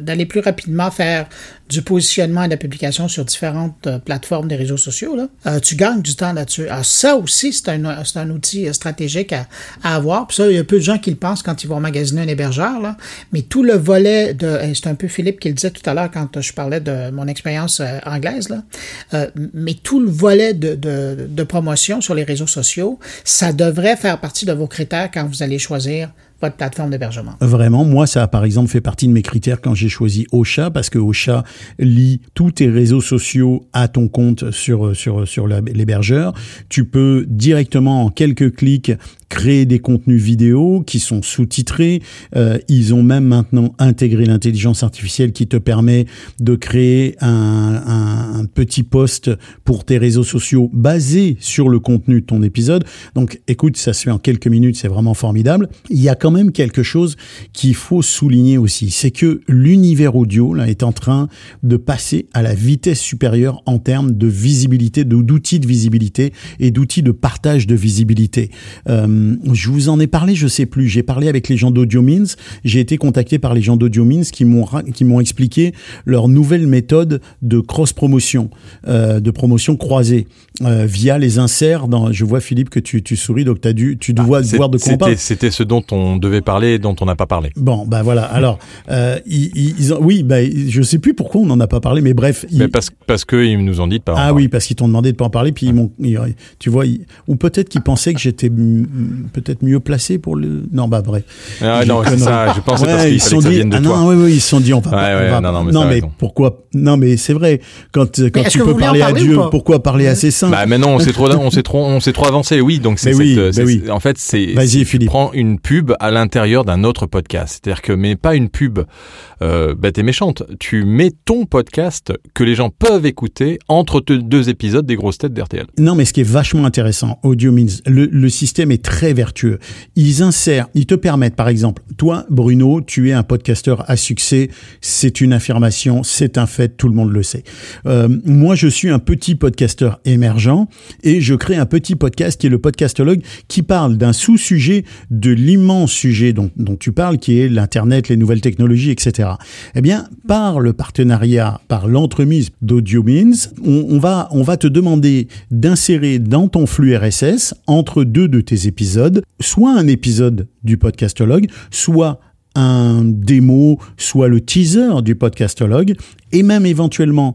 d'aller plus rapidement faire du positionnement et de la publication sur différentes euh, plateformes des réseaux sociaux, là, euh, tu gagnes du temps là-dessus. Alors ça aussi, c'est un, un outil euh, stratégique à, à, avoir. Puis ça, il y a peu de gens qui le pensent quand ils vont magasiner un hébergeur. Là. Mais tout le volet de... C'est un peu Philippe qui le disait tout à l'heure quand je parlais de mon expérience anglaise. Là. mais tout le volet de, de, de promotion sur les réseaux sociaux, ça devrait faire partie de vos critères quand vous allez choisir votre plateforme d'hébergement. Vraiment, moi, ça a par exemple fait partie de mes critères quand j'ai choisi Ocha, parce que Ocha lit tous tes réseaux sociaux à ton compte sur, sur, sur l'hébergeur. Tu peux directement, en quelques clics, créer des contenus vidéo qui sont sous-titrés. Euh, ils ont même maintenant intégré l'intelligence artificielle qui te permet de créer un, un, petit post pour tes réseaux sociaux basé sur le contenu de ton épisode. Donc écoute, ça se fait en quelques minutes, c'est vraiment formidable. Il y a quand même quelque chose qu'il faut souligner aussi, c'est que l'univers audio là, est en train de passer à la vitesse supérieure en termes de visibilité, d'outils de visibilité et d'outils de partage de visibilité. Euh, je vous en ai parlé, je sais plus. J'ai parlé avec les gens d'AudioMeans. J'ai été contacté par les gens d'AudioMeans qui m'ont qui m'ont expliqué leur nouvelle méthode de cross promotion, euh, de promotion croisée euh, via les inserts. Dans, je vois Philippe que tu, tu souris, donc as dû, tu dois ah, voir de quoi. C'était ce dont on devait parler, et dont on n'a pas parlé. Bon, ben voilà. Alors, euh, ils, ils ont, oui, ben je sais plus pourquoi on n'en a pas parlé, mais bref. Mais parce parce que ils nous ont dit de pas. En ah parler. oui, parce qu'ils t'ont demandé de pas en parler, puis ils m'ont, tu vois, ou peut-être qu'ils pensaient que j'étais peut-être mieux placés pour le. Non, bah bref. Ah, Je non, c'est ça. Je pense parce Ouais, qu'il ils fallait sont que ça dit. de ah toi. non, oui, oui, ils se sont dit, on va Ouais, pas. ouais, on va- non, non, mais pourquoi Non, mais c'est vrai. Quand, quand tu peux parler à Dieu, pourquoi parler à ses saints Bah mais non, on s'est trop, on s'est trop, on s'est trop avancé. Oui, donc c'est oui, bah oui. en fait c'est. Vas-y, Philippe. prends une pub à l'intérieur d'un autre podcast, c'est-à-dire que mais pas une pub euh, bête et méchante. Tu mets ton podcast que les gens peuvent écouter entre deux épisodes des grosses têtes d'RTL. Non, mais ce qui est vachement intéressant, Audio Means, le, le système est très vertueux. Ils insèrent, ils te permettent, par exemple, toi, Bruno, tu es un podcasteur à succès, c'est une affirmation, c'est un fait, tout le monde le sait. Euh, moi, je suis un petit podcasteur émergent et je crée un petit podcast qui est le Podcastologue qui parle d'un sous-sujet de l'immense sujet dont, tu parles, qui est l'Internet, les nouvelles technologies, etc. Eh bien, par le partenariat, par l'entremise d'Audio Means, on, on va, on va te demander d'insérer dans ton flux RSS, entre deux de tes épisodes, soit un épisode du podcastologue, soit un démo, soit le teaser du podcastologue, et même éventuellement,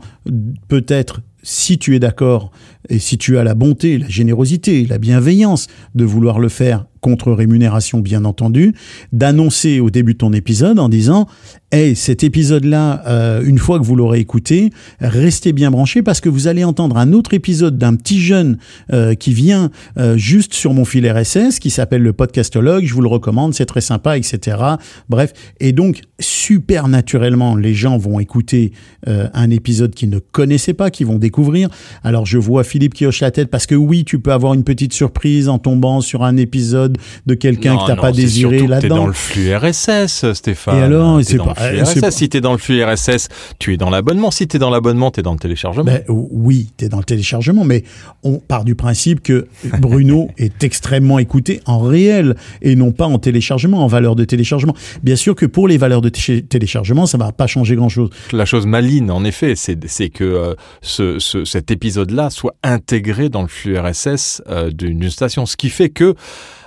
peut-être, si tu es d'accord, et si tu as la bonté, la générosité, la bienveillance de vouloir le faire contre rémunération, bien entendu, d'annoncer au début de ton épisode en disant Hey, cet épisode-là, euh, une fois que vous l'aurez écouté, restez bien branchés parce que vous allez entendre un autre épisode d'un petit jeune euh, qui vient euh, juste sur mon fil RSS, qui s'appelle le podcastologue. Je vous le recommande, c'est très sympa, etc. Bref, et donc super naturellement, les gens vont écouter euh, un épisode qu'ils ne connaissaient pas, qu'ils vont découvrir. Alors je vois Philippe qui hoche la tête parce que oui, tu peux avoir une petite surprise en tombant sur un épisode de quelqu'un que t'as pas désiré T'es là-dedans. dans le flux RSS, Stéphane. Et alors, c'est pas- flux c'est RSS. pas- Si t'es dans le flux RSS, tu es dans l'abonnement. Si t'es dans l'abonnement, t'es dans le téléchargement. Ben, oui, tu es dans le téléchargement, mais on part du principe que Bruno est extrêmement écouté en réel et non pas en téléchargement, en valeur de téléchargement. Bien sûr que pour les valeurs de té- téléchargement, ça va pas changer grand-chose. La chose maligne, en effet, c'est que euh, ce, ce- cet épisode-là soit intégré dans le flux RSS euh, d'une station, ce qui fait que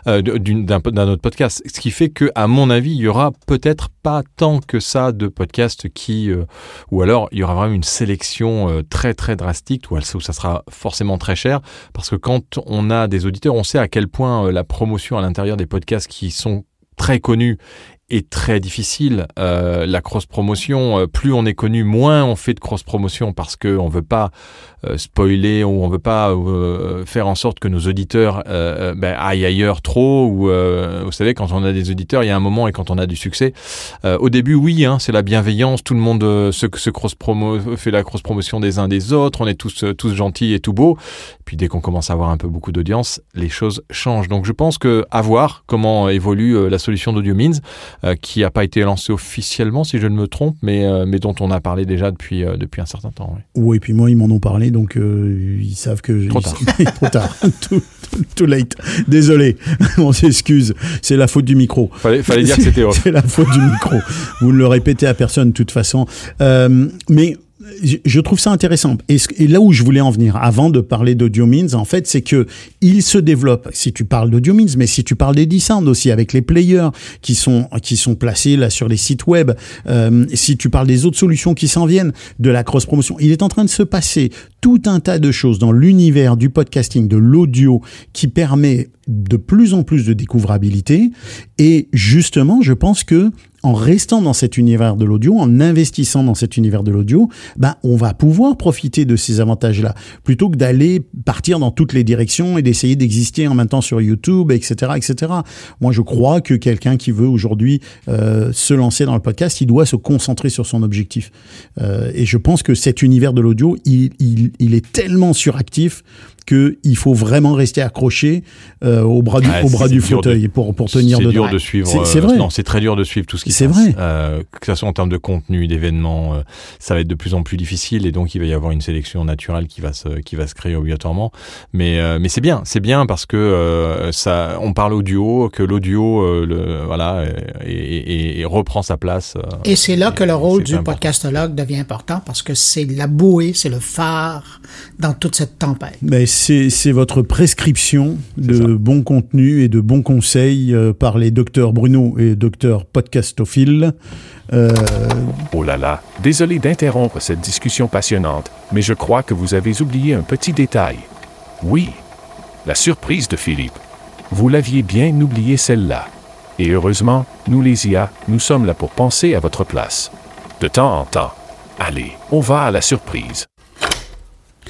euh, d'un autre podcast, ce qui fait que, à mon avis, il y aura peut-être pas tant que ça de podcasts qui, euh, ou alors il y aura vraiment une sélection euh, très très drastique où, ça sera forcément très cher, parce que quand on a des auditeurs, on sait à quel point euh, la promotion à l'intérieur des podcasts qui sont très connus est très difficile. Euh, la cross-promotion, euh, plus on est connu, moins on fait de cross-promotion parce qu'on ne veut pas spoiler ou on veut pas euh, faire en sorte que nos auditeurs euh, euh, ben, aillent ailleurs trop. Ou euh, vous savez, quand on a des auditeurs, il y a un moment et quand on a du succès. Euh, au début, oui, hein, c'est la bienveillance. Tout le monde euh, se, se cross-promo fait la cross-promotion des uns des autres. On est tous euh, tous gentils et tout beau. Puis dès qu'on commence à avoir un peu beaucoup d'audience, les choses changent. Donc je pense que à voir comment évolue euh, la solution d'Audio Means, euh, qui n'a pas été lancée officiellement, si je ne me trompe, mais, euh, mais dont on a parlé déjà depuis, euh, depuis un certain temps. Oui, et puis moi, ils m'en ont parlé, donc euh, ils savent que... Trop tard. trop tard. too, late. Désolé, on s'excuse. C'est la faute du micro. Fallait, fallait dire que c'était off. C'est la faute du micro. Vous ne le répétez à personne de toute façon. Euh, mais je- trouve ça intéressant. Et, ce- et là où je voulais en venir, avant de parler d'Audio Means, en fait, c'est que il se développe. Si tu parles d'Audio Means, mais si tu parles des Sound aussi, avec les players qui sont qui sont placés là sur les sites web, euh, si tu parles des autres solutions qui s'en viennent, de la cross promotion, il est en train de se passer tout un tas de choses dans l'univers du podcasting, de l'audio, qui permet de plus en plus de découvrabilité. Et justement, je pense que en restant dans cet univers de l'audio, en investissant dans cet univers de l'audio, ben, on va pouvoir profiter de ces avantages-là, plutôt que d'aller partir dans toutes les directions et d'essayer d'exister en même temps sur YouTube, etc., etc. Moi, je crois que quelqu'un qui veut aujourd'hui euh, se lancer dans le podcast, il doit se concentrer sur son objectif. Euh, et je pense que cet univers de l'audio, il, il, il est tellement suractif qu'il faut vraiment rester accroché euh, au bras du, Ouais, au bras c'est du dur de- fauteuil pour, pour tenir C'est dedans. dur de suivre. C'est- euh, C'est vrai. Non, c'est très dur de suivre tout ce qui se C'est passe. vrai. Euh, que ce soit en termes de contenu, d'événements, euh, ça va être de plus en plus difficile et donc il va y avoir une sélection naturelle qui va se qui va se créer obligatoirement. Mais euh, mais c'est bien, c'est bien parce que euh, ça, on parle audio, que l'audio, euh, le voilà, et, et- et reprend sa place. euh, Et c'est là que le rôle c'est du important. podcastologue devient important parce que c'est la bouée, c'est le phare dans toute cette tempête. C'est votre prescription de bons contenus et de bons conseils euh, par les docteurs Bruno et docteur Podcastophile. Euh, Oh là là, désolé d'interrompre cette discussion passionnante, mais je crois que vous avez oublié un petit détail. Oui, la surprise de Philippe. vous l'aviez bien oublié celle-là. Et heureusement, nous les IA, nous sommes là pour penser à votre place. De temps en temps. Allez, on va à la surprise.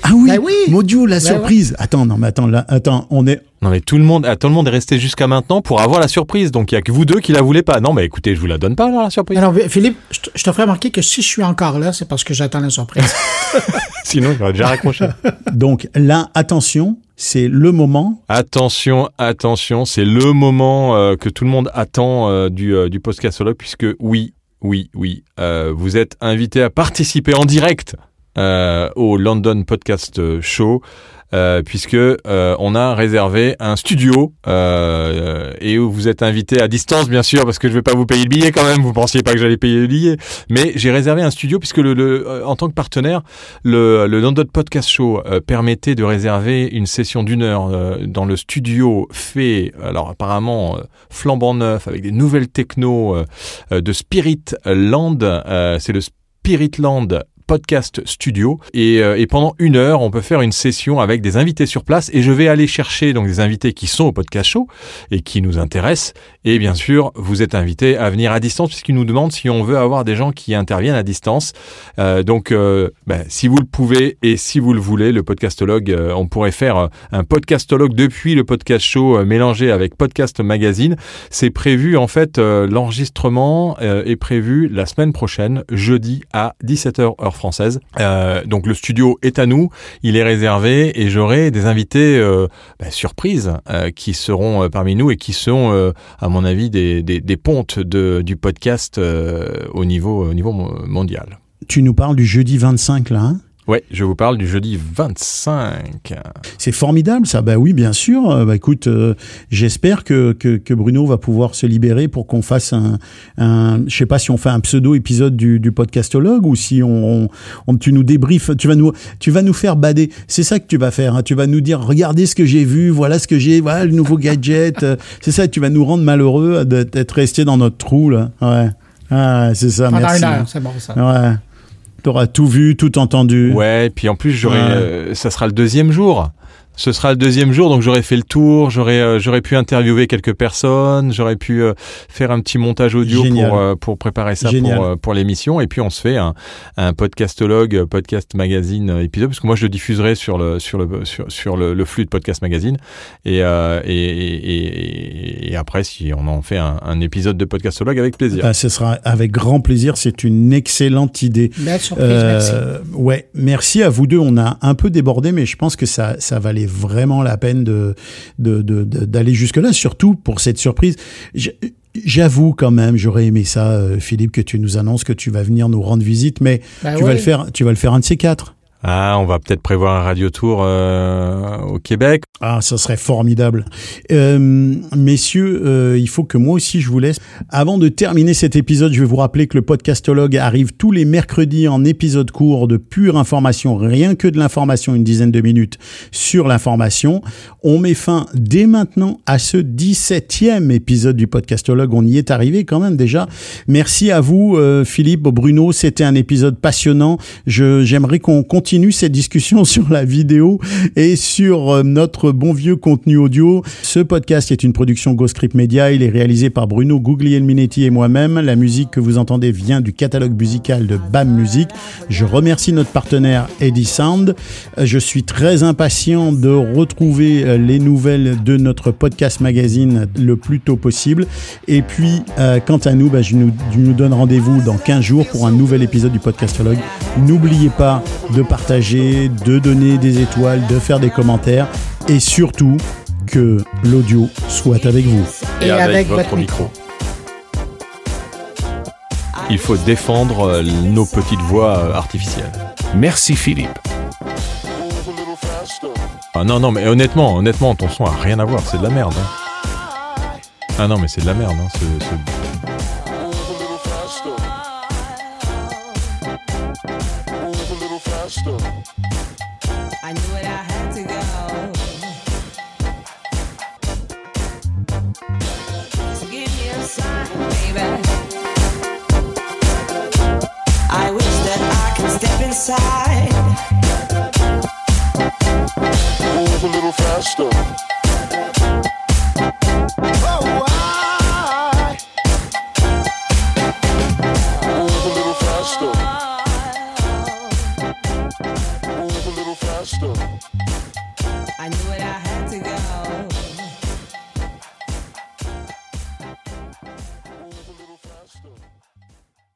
Ah oui, Ben oui. Modio, la Ben surprise. Attends, non, mais attends, là, attends, on est. Non mais tout le monde, ah, tout le monde est resté jusqu'à maintenant pour avoir la surprise. Donc il y a que vous deux qui la voulez pas. Non mais écoutez, je vous la donne pas alors la surprise. Alors, Philippe, je te- ferai remarquer que si je suis encore là, c'est parce que j'attends la surprise. Sinon j'aurais déjà raccroché. Donc là, attention, c'est le moment. Attention, attention, c'est le moment euh, que tout le monde attend euh, du, euh, du podcastologue puisque oui, oui, oui, euh, vous êtes invité à participer en direct euh, au London Podcast Show. euh, puisque euh, on a réservé un studio euh, et où vous êtes invité à distance bien sûr parce que je vais pas vous payer le billet quand même vous pensiez pas que j'allais payer le billet mais j'ai réservé un studio puisque le, le- euh, en tant que partenaire le, le London Podcast Show euh, permettait de réserver une session d'une heure euh, dans le studio fait, alors apparemment flambant neuf, avec des nouvelles techno de Spirit Land. C'est le Spirit Land podcast studio. Et, euh, et pendant une heure on peut faire une session avec des invités sur place. Et je vais aller chercher donc des invités qui sont au podcast show et qui nous intéressent. Et bien sûr vous êtes invités à venir à distance puisqu'ils nous demandent si on veut avoir des gens qui interviennent à distance. Euh, donc, euh, ben, si vous le pouvez et si vous le voulez, le podcastologue, on pourrait faire un podcastologue depuis le podcast show mélangé avec podcast magazine. C'est prévu en fait, l'enregistrement est prévu la semaine prochaine, jeudi à 17h heure française. Euh, donc le studio est à nous, il est réservé et j'aurai des invités euh, ben, surprises euh, qui seront parmi nous et qui sont, à mon avis, des, des, des pontes du podcast au niveau, au niveau mo- mondial. Tu nous parles du jeudi 25 là. hein? Ouais, je vous parle du jeudi 25. c'est formidable ça. Bah oui, bien sûr. Euh, bah écoute, euh, j'espère que, que que Bruno va pouvoir se libérer pour qu'on fasse un un. Je sais pas si on fait un pseudo épisode du, du podcastologue ou si on, on tu nous débriefes. Tu vas nous tu vas nous faire bader. C'est ça que tu vas faire. hein. Tu vas nous dire regardez ce que j'ai vu, voilà ce que j'ai, voilà le nouveau gadget. Euh, c'est ça. Tu vas nous rendre malheureux d'être d'être resté dans notre trou là. Ouais. Ah, c'est ça. Pendant merci. une heure, c'est bon ça. Ouais. T'auras tout vu, tout entendu. Ouais, puis en plus, j'aurai, Ouais. euh, ça sera le deuxième jour. Ce sera le deuxième jour, donc j'aurais fait le tour, j'aurais euh, j'aurais pu interviewer quelques personnes, j'aurais pu euh, faire un petit montage audio Génial. pour euh, pour préparer ça Génial. pour euh, pour l'émission, et puis on se fait un, un podcastologue, podcast magazine euh, épisode, parce que moi je le diffuserai sur le sur le sur, sur le, le flux de podcast magazine, et, euh, et, et, et, et après si on en fait un, un épisode de podcastologue avec plaisir. Ah, ce sera avec grand plaisir. C'est une excellente idée. Belle surprise, merci. Ouais, merci à vous deux. On a un peu débordé, mais je pense que ça, ça valait vraiment la peine de, de, de- d'aller jusque-là, surtout pour cette surprise. J'avoue quand même, j'aurais aimé ça, euh, Philippe, que tu nous annonces que tu vas venir nous rendre visite, mais Ben tu vas le faire, tu vas le faire un de ces quatre. Ah, on va peut-être prévoir un radio tour euh, au Québec. Ah, ça serait formidable. Euh, messieurs, euh, il faut que moi aussi je vous laisse. Avant de terminer cet épisode, je vais vous rappeler que le podcastologue arrive tous les mercredis en épisode court de pure information, rien que de l'information, une dizaine de minutes sur l'information. On met fin dès maintenant à ce 17e épisode du podcastologue. On y est arrivé quand même déjà. Merci à vous, euh, Philippe, Bruno. C'était un épisode passionnant. J'aimerais qu'on continue cette discussion sur la vidéo et sur euh, notre bon vieux contenu audio. Ce podcast est une production GoScript Media. Il est réalisé par Bruno Guglielminetti et moi-même. La musique que vous entendez vient du catalogue musical de BAM Music. Je remercie notre partenaire Eddie Sound. Euh, Je suis très impatient de retrouver euh, les nouvelles de notre podcast magazine le plus tôt possible. Et puis, quant à nous, bah, je, nous, je nous donne rendez-vous dans 15 jours pour un nouvel épisode du podcastologue. N'oubliez pas de partager, de donner des étoiles, de faire des commentaires et surtout que l'audio soit avec vous. Et avec votre micro. Il faut défendre euh, nos petites voix euh, artificielles. Merci Philippe. Ah non, non, mais honnêtement, honnêtement, ton son a rien à voir, c'est de la merde. hein. Ah non, mais c'est de la merde. Hein, ce- ce- inside. Move a little faster.